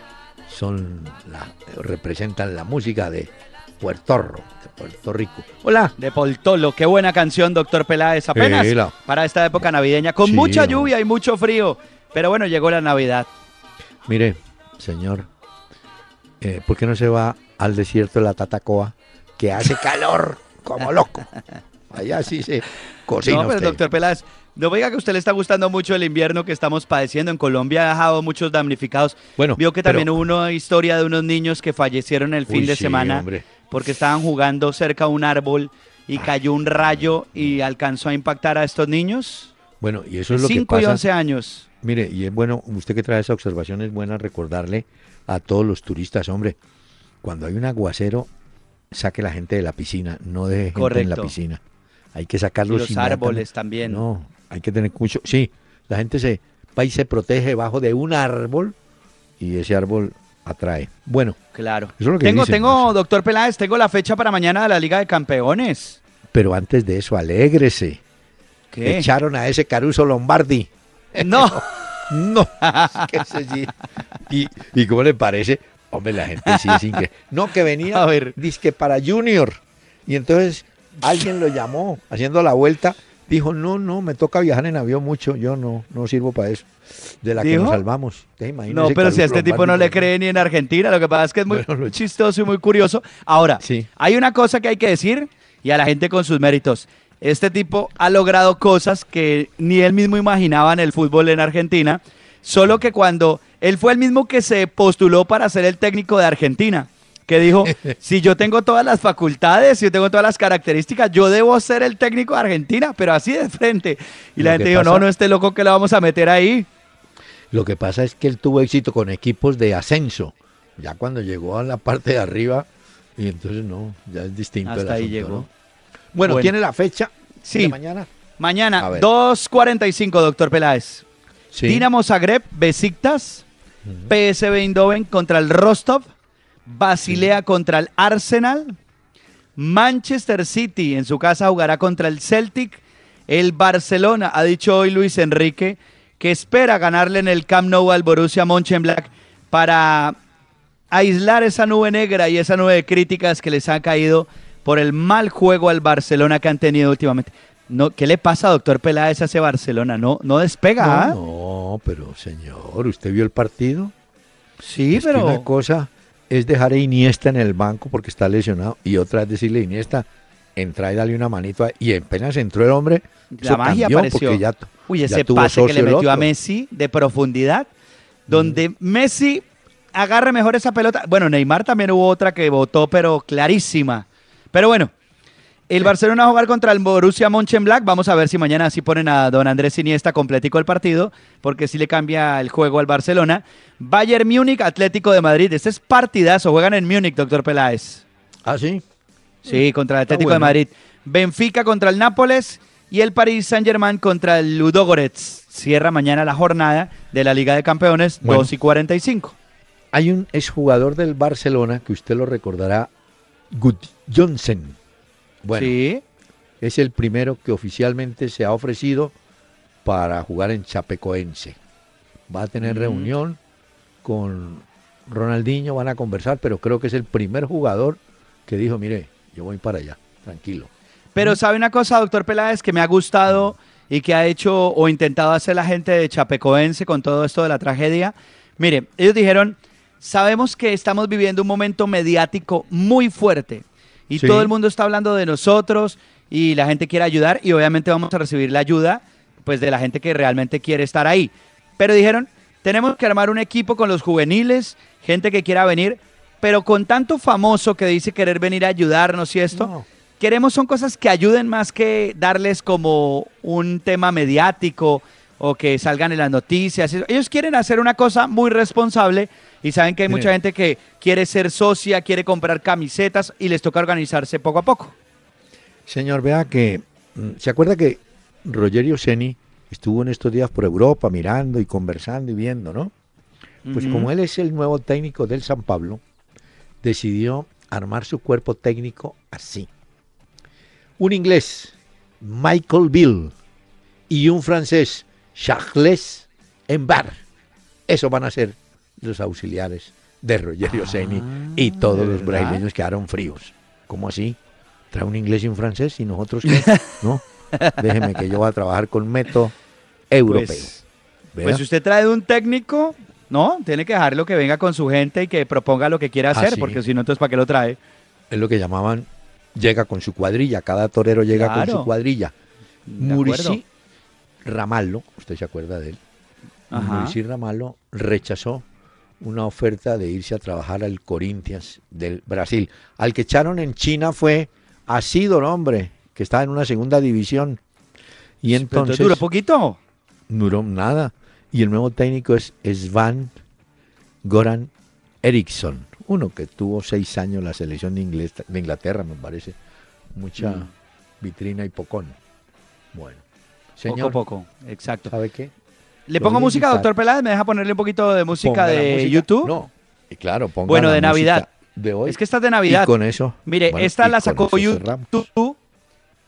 [SPEAKER 1] son la, representan la música de Puerto Rico, de Puerto Rico. Hola.
[SPEAKER 2] De Poltolo, qué buena canción, doctor Peláez. Apenas
[SPEAKER 1] Sí, la-
[SPEAKER 2] para esta época navideña, con
[SPEAKER 1] Sí,
[SPEAKER 2] mucha lluvia y mucho frío. Pero bueno, llegó la Navidad.
[SPEAKER 1] Mire, señor, eh, ¿por qué no se va al desierto de la Tatacoa que hace calor como loco? Allá sí se cocina
[SPEAKER 2] no, pero
[SPEAKER 1] usted.
[SPEAKER 2] doctor Peláez, no me diga que a usted le está gustando mucho el invierno que estamos padeciendo. En Colombia ha dejado muchos damnificados.
[SPEAKER 1] Bueno,
[SPEAKER 2] Vio que
[SPEAKER 1] pero-
[SPEAKER 2] también hubo una historia de unos niños que fallecieron el fin de
[SPEAKER 1] sí,
[SPEAKER 2] semana
[SPEAKER 1] hombre.
[SPEAKER 2] porque estaban jugando cerca a un árbol y cayó un rayo y alcanzó a impactar a estos niños.
[SPEAKER 1] Bueno, y eso es lo que
[SPEAKER 2] 5 y
[SPEAKER 1] pasa.
[SPEAKER 2] 11 años.
[SPEAKER 1] Mire, y es bueno, usted que trae esa observación, es buena recordarle a todos los turistas, hombre, cuando hay un aguacero, saque la gente de la piscina, no deje gente en la piscina. Hay que
[SPEAKER 2] Y
[SPEAKER 1] sacarlos
[SPEAKER 2] los
[SPEAKER 1] inmediatamente.
[SPEAKER 2] árboles también.
[SPEAKER 1] No, hay que tener mucho. Sí, la gente se va y se protege debajo de un árbol y ese árbol atrae. Bueno,
[SPEAKER 2] Claro.
[SPEAKER 1] Eso es lo que
[SPEAKER 2] tengo,
[SPEAKER 1] dicen,
[SPEAKER 2] tengo, doctor Peláez, tengo la fecha para mañana de la Liga de Campeones.
[SPEAKER 1] pero antes de eso, alégrese.
[SPEAKER 2] ¿Qué?
[SPEAKER 1] Echaron a ese Caruso Lombardi.
[SPEAKER 2] No.
[SPEAKER 1] No, sí. ¿Y, ¿Y cómo le parece? Hombre, la gente sí es increíble. No, que venía,
[SPEAKER 2] A ver.
[SPEAKER 1] que para Junior. Y entonces alguien lo llamó, haciendo la vuelta. Dijo, no, no, me toca viajar en avión mucho. Yo no, no sirvo para eso. De la que nos salvamos. ¿Te imaginas
[SPEAKER 2] No, pero si a este tipo no le cree ni en Argentina, lo que pasa es que es muy
[SPEAKER 1] Bueno,
[SPEAKER 2] chistoso y muy curioso. Ahora,
[SPEAKER 1] Sí.
[SPEAKER 2] hay una cosa que hay que decir y a la gente con sus méritos. Este tipo ha logrado cosas que ni él mismo imaginaba en el fútbol en Argentina, solo que cuando él fue el mismo que se postuló para ser el técnico de Argentina, que dijo, si yo tengo todas las facultades, si yo tengo todas las características, yo debo ser el técnico de Argentina, pero así de frente. Y la gente dijo,
[SPEAKER 1] pasa-
[SPEAKER 2] no, no, este loco que lo vamos a meter ahí.
[SPEAKER 1] Lo que pasa es que él tuvo éxito con equipos de ascenso. Ya cuando llegó a la parte de arriba, y entonces no, ya es distinto. el
[SPEAKER 2] Hasta ahí
[SPEAKER 1] asunto,
[SPEAKER 2] llegó.
[SPEAKER 1] ¿no? Bueno,
[SPEAKER 2] Bueno.
[SPEAKER 1] ¿tiene la fecha
[SPEAKER 2] Sí.
[SPEAKER 1] de mañana?
[SPEAKER 2] Mañana,
[SPEAKER 1] A ver.
[SPEAKER 2] 2.45, doctor Peláez.
[SPEAKER 1] Sí.
[SPEAKER 2] Dinamo Zagreb, Besiktas, PSV Eindhoven contra el Rostov, Basilea contra el Arsenal, Manchester City en su casa jugará contra el Celtic, el Barcelona, ha dicho hoy Luis Enrique, que espera ganarle en el Camp Nou al Borussia Mönchengladbach para aislar esa nube negra y esa nube de críticas que les ha caído por el mal juego al Barcelona que han tenido últimamente. No, ¿Qué le pasa, doctor Peláez, a ese Barcelona? No, no despega. ¿ah?
[SPEAKER 1] No, no, pero señor, ¿usted vio el partido?
[SPEAKER 2] Sí,
[SPEAKER 1] Es que
[SPEAKER 2] pero
[SPEAKER 1] una cosa es dejar a Iniesta en el banco porque está lesionado y otra es decirle Iniesta, entra y dale una manito a- y apenas entró el hombre,
[SPEAKER 2] la magia apareció.
[SPEAKER 1] ya,
[SPEAKER 2] Uy, ese pase que le metió a.
[SPEAKER 1] Mm.
[SPEAKER 2] Messi de profundidad, donde Messi agarre mejor esa pelota. Bueno, Neymar también hubo otra que votó, pero clarísima. Pero bueno, el Barcelona va a jugar contra el Borussia Mönchengladbach. Vamos a ver si mañana sí ponen a don Andrés Iniesta completico el partido, porque sí le cambia el juego al Barcelona. Bayern Múnich, Atlético de Madrid. Este es partidazo. Juegan en Múnich, doctor Peláez.
[SPEAKER 1] Ah, sí.
[SPEAKER 2] Sí, contra el Atlético de. Madrid. Benfica contra el Nápoles y el Paris Saint-Germain contra el Ludogorets. Cierra mañana la jornada de la Liga de Campeones,
[SPEAKER 1] Bueno.
[SPEAKER 2] 2 y 45.
[SPEAKER 1] Hay un exjugador del Barcelona que usted lo recordará, Gut Johnson. Bueno,
[SPEAKER 2] Sí,
[SPEAKER 1] es el primero que oficialmente se ha ofrecido para jugar en Chapecoense. Va a tener
[SPEAKER 2] Mm.
[SPEAKER 1] reunión con Ronaldinho, van a conversar, pero creo que es el primer jugador que dijo, mire, yo voy para allá, tranquilo.
[SPEAKER 2] pero ¿sabe una cosa, doctor Peláez, que me ha gustado y que ha hecho o intentado hacer la gente de Chapecoense con todo esto de la tragedia? Mire, ellos dijeron, sabemos que estamos viviendo un momento mediático muy fuerte y
[SPEAKER 1] Sí.
[SPEAKER 2] todo el mundo está hablando de nosotros y la gente quiere ayudar y obviamente vamos a recibir la ayuda pues de la gente que realmente quiere estar ahí. Pero dijeron, tenemos que armar un equipo con los juveniles, gente que quiera venir, pero con tanto famoso que dice querer venir a ayudarnos y esto,
[SPEAKER 1] No.
[SPEAKER 2] queremos son cosas que ayuden más que darles como un tema mediático o que salgan en las noticias. Ellos quieren hacer una cosa muy responsable y saben que hay mucha gente que quiere ser socia, quiere comprar camisetas y les toca organizarse poco a poco.
[SPEAKER 1] Señor, vea que, mm, ¿se acuerda que Rogerio Ceni estuvo en estos días por Europa mirando y conversando y viendo, ¿no? Pues como él es el nuevo técnico del San Pablo, decidió armar su cuerpo técnico así. Un inglés, Michael Bill, y un francés, Charles en bar. Eso van a ser los auxiliares de Rogerio Ceni y todos los brasileños quedaron fríos. ¿Cómo así? ¿Trae un inglés y un francés y nosotros qué? No, déjeme que yo voy a trabajar con método europeo.
[SPEAKER 2] Pues, pues si usted trae un técnico, no, tiene que dejarlo que venga con su gente y que proponga lo que quiera
[SPEAKER 1] Ah,
[SPEAKER 2] hacer,
[SPEAKER 1] sí.
[SPEAKER 2] porque si no, entonces ¿para qué lo trae?
[SPEAKER 1] es lo que llamaban llega con su cuadrilla, cada torero llega con su cuadrilla. Murici. Ramallo, usted se acuerda de él. Murici Ramallo rechazó una oferta de irse a trabajar al Corinthians del Brasil. Al que echaron en China fue a Sidor, hombre, que estaba en una segunda división. Y entonces
[SPEAKER 2] duró poquito.
[SPEAKER 1] duró nada. Y el nuevo técnico es Svan Goran Eriksson, uno que tuvo seis años la selección de, Ingles- de Inglaterra, me parece. Mucha
[SPEAKER 2] Mm.
[SPEAKER 1] vitrina y pocón. Bueno,
[SPEAKER 2] Poco a poco, exacto.
[SPEAKER 1] ¿sabe qué?
[SPEAKER 2] ¿Le pongo música,
[SPEAKER 1] invitar.
[SPEAKER 2] doctor Peláez? ¿Me deja ponerle un poquito de música
[SPEAKER 1] Ponga
[SPEAKER 2] de
[SPEAKER 1] música.
[SPEAKER 2] YouTube?
[SPEAKER 1] No, y claro, ponga
[SPEAKER 2] Bueno,
[SPEAKER 1] la
[SPEAKER 2] de Navidad.
[SPEAKER 1] De hoy.
[SPEAKER 2] Es que esta es de Navidad.
[SPEAKER 1] Y con eso.
[SPEAKER 2] Mire,
[SPEAKER 1] bueno,
[SPEAKER 2] esta la
[SPEAKER 1] con
[SPEAKER 2] sacó. YouTube.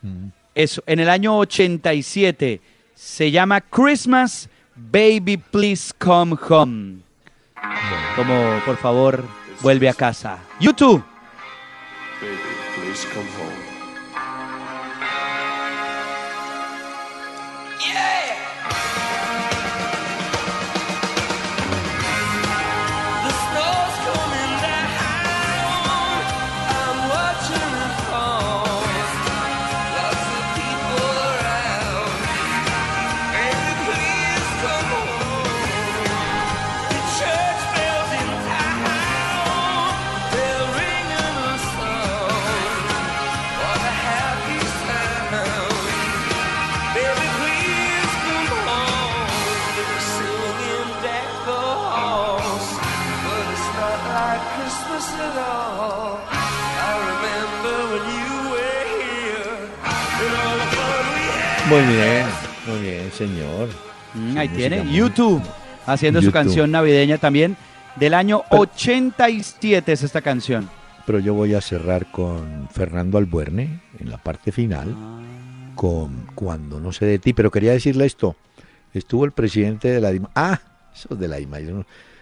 [SPEAKER 1] Mm.
[SPEAKER 2] Eso, en el año 87. Se llama Christmas Baby Please Come Home. Como, por favor, vuelve a casa. YouTube.
[SPEAKER 3] Baby, please come home.
[SPEAKER 1] Muy bien, muy bien, señor.
[SPEAKER 2] Mm, ahí tiene.
[SPEAKER 1] muy-
[SPEAKER 2] YouTube. Haciendo su canción navideña también. Del año 87 es esta canción.
[SPEAKER 1] Pero yo voy a cerrar con Fernando Albuerne en la parte final, con Cuando no sé de ti. Pero quería decirle esto. Estuvo el presidente de la DIMA. Ah, eso de la DIMA.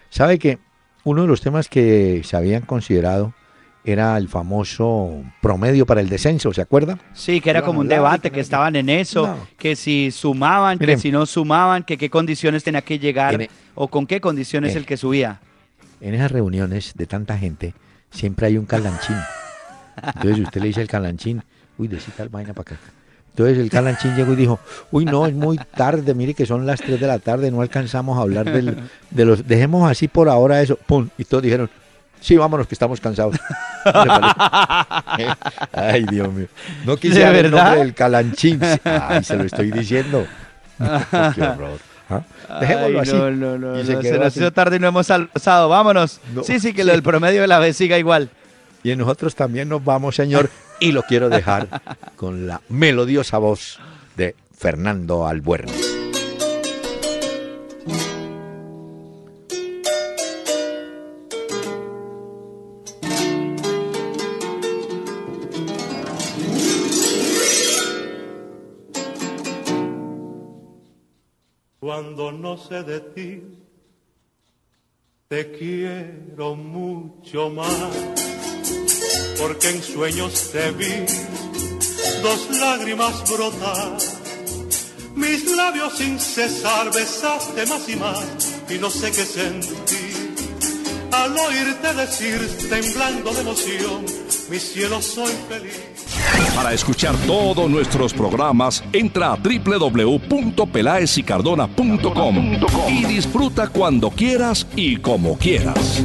[SPEAKER 1] ¿Sabe que uno de los temas que se habían considerado era el famoso promedio para el descenso, ¿se acuerda?
[SPEAKER 2] Sí, que era
[SPEAKER 1] Iban
[SPEAKER 2] como un debate,
[SPEAKER 1] que
[SPEAKER 2] estaban en eso,
[SPEAKER 1] No.
[SPEAKER 2] que si sumaban, que si no sumaban, que qué condiciones tenía que llegar
[SPEAKER 1] En
[SPEAKER 2] o con qué condiciones
[SPEAKER 1] Eh.
[SPEAKER 2] el que subía.
[SPEAKER 1] En esas reuniones de tanta gente siempre hay un calanchín. Entonces usted le dice al calanchín, uy, decí tal vaina para acá. Entonces el calanchín llegó y dijo, uy, no, es muy tarde, mire que son las 3 de la tarde, no alcanzamos a hablar del, de los... Dejemos así por ahora eso, pum. Y todos dijeron, sí, vámonos, que estamos cansados. Ay, Dios mío. No quisiera
[SPEAKER 2] ¿De
[SPEAKER 1] el nombre del calanchín. Ay, se lo estoy diciendo. Qué horror. ¿Ah? Dejémoslo
[SPEAKER 2] Ay,
[SPEAKER 1] así.
[SPEAKER 2] No, no, no,
[SPEAKER 1] Y se
[SPEAKER 2] nos
[SPEAKER 1] así.
[SPEAKER 2] hizo tarde y no hemos almorzado. Vámonos.
[SPEAKER 1] No.
[SPEAKER 2] Sí, sí, que lo del promedio de la vez siga igual.
[SPEAKER 1] Y nosotros también nos vamos, señor, y lo quiero dejar con la melodiosa voz de Fernando Albuerne.
[SPEAKER 3] Cuando no sé de ti, te quiero mucho más, porque en sueños te vi dos lágrimas brotar, mis labios sin cesar besaste más y más, y no sé qué sentí. Al oírte decir, temblando de emoción, mi cielo soy feliz.
[SPEAKER 4] Para escuchar todos nuestros programas, entra a www.pelaesicardona.com y disfruta cuando quieras y como quieras.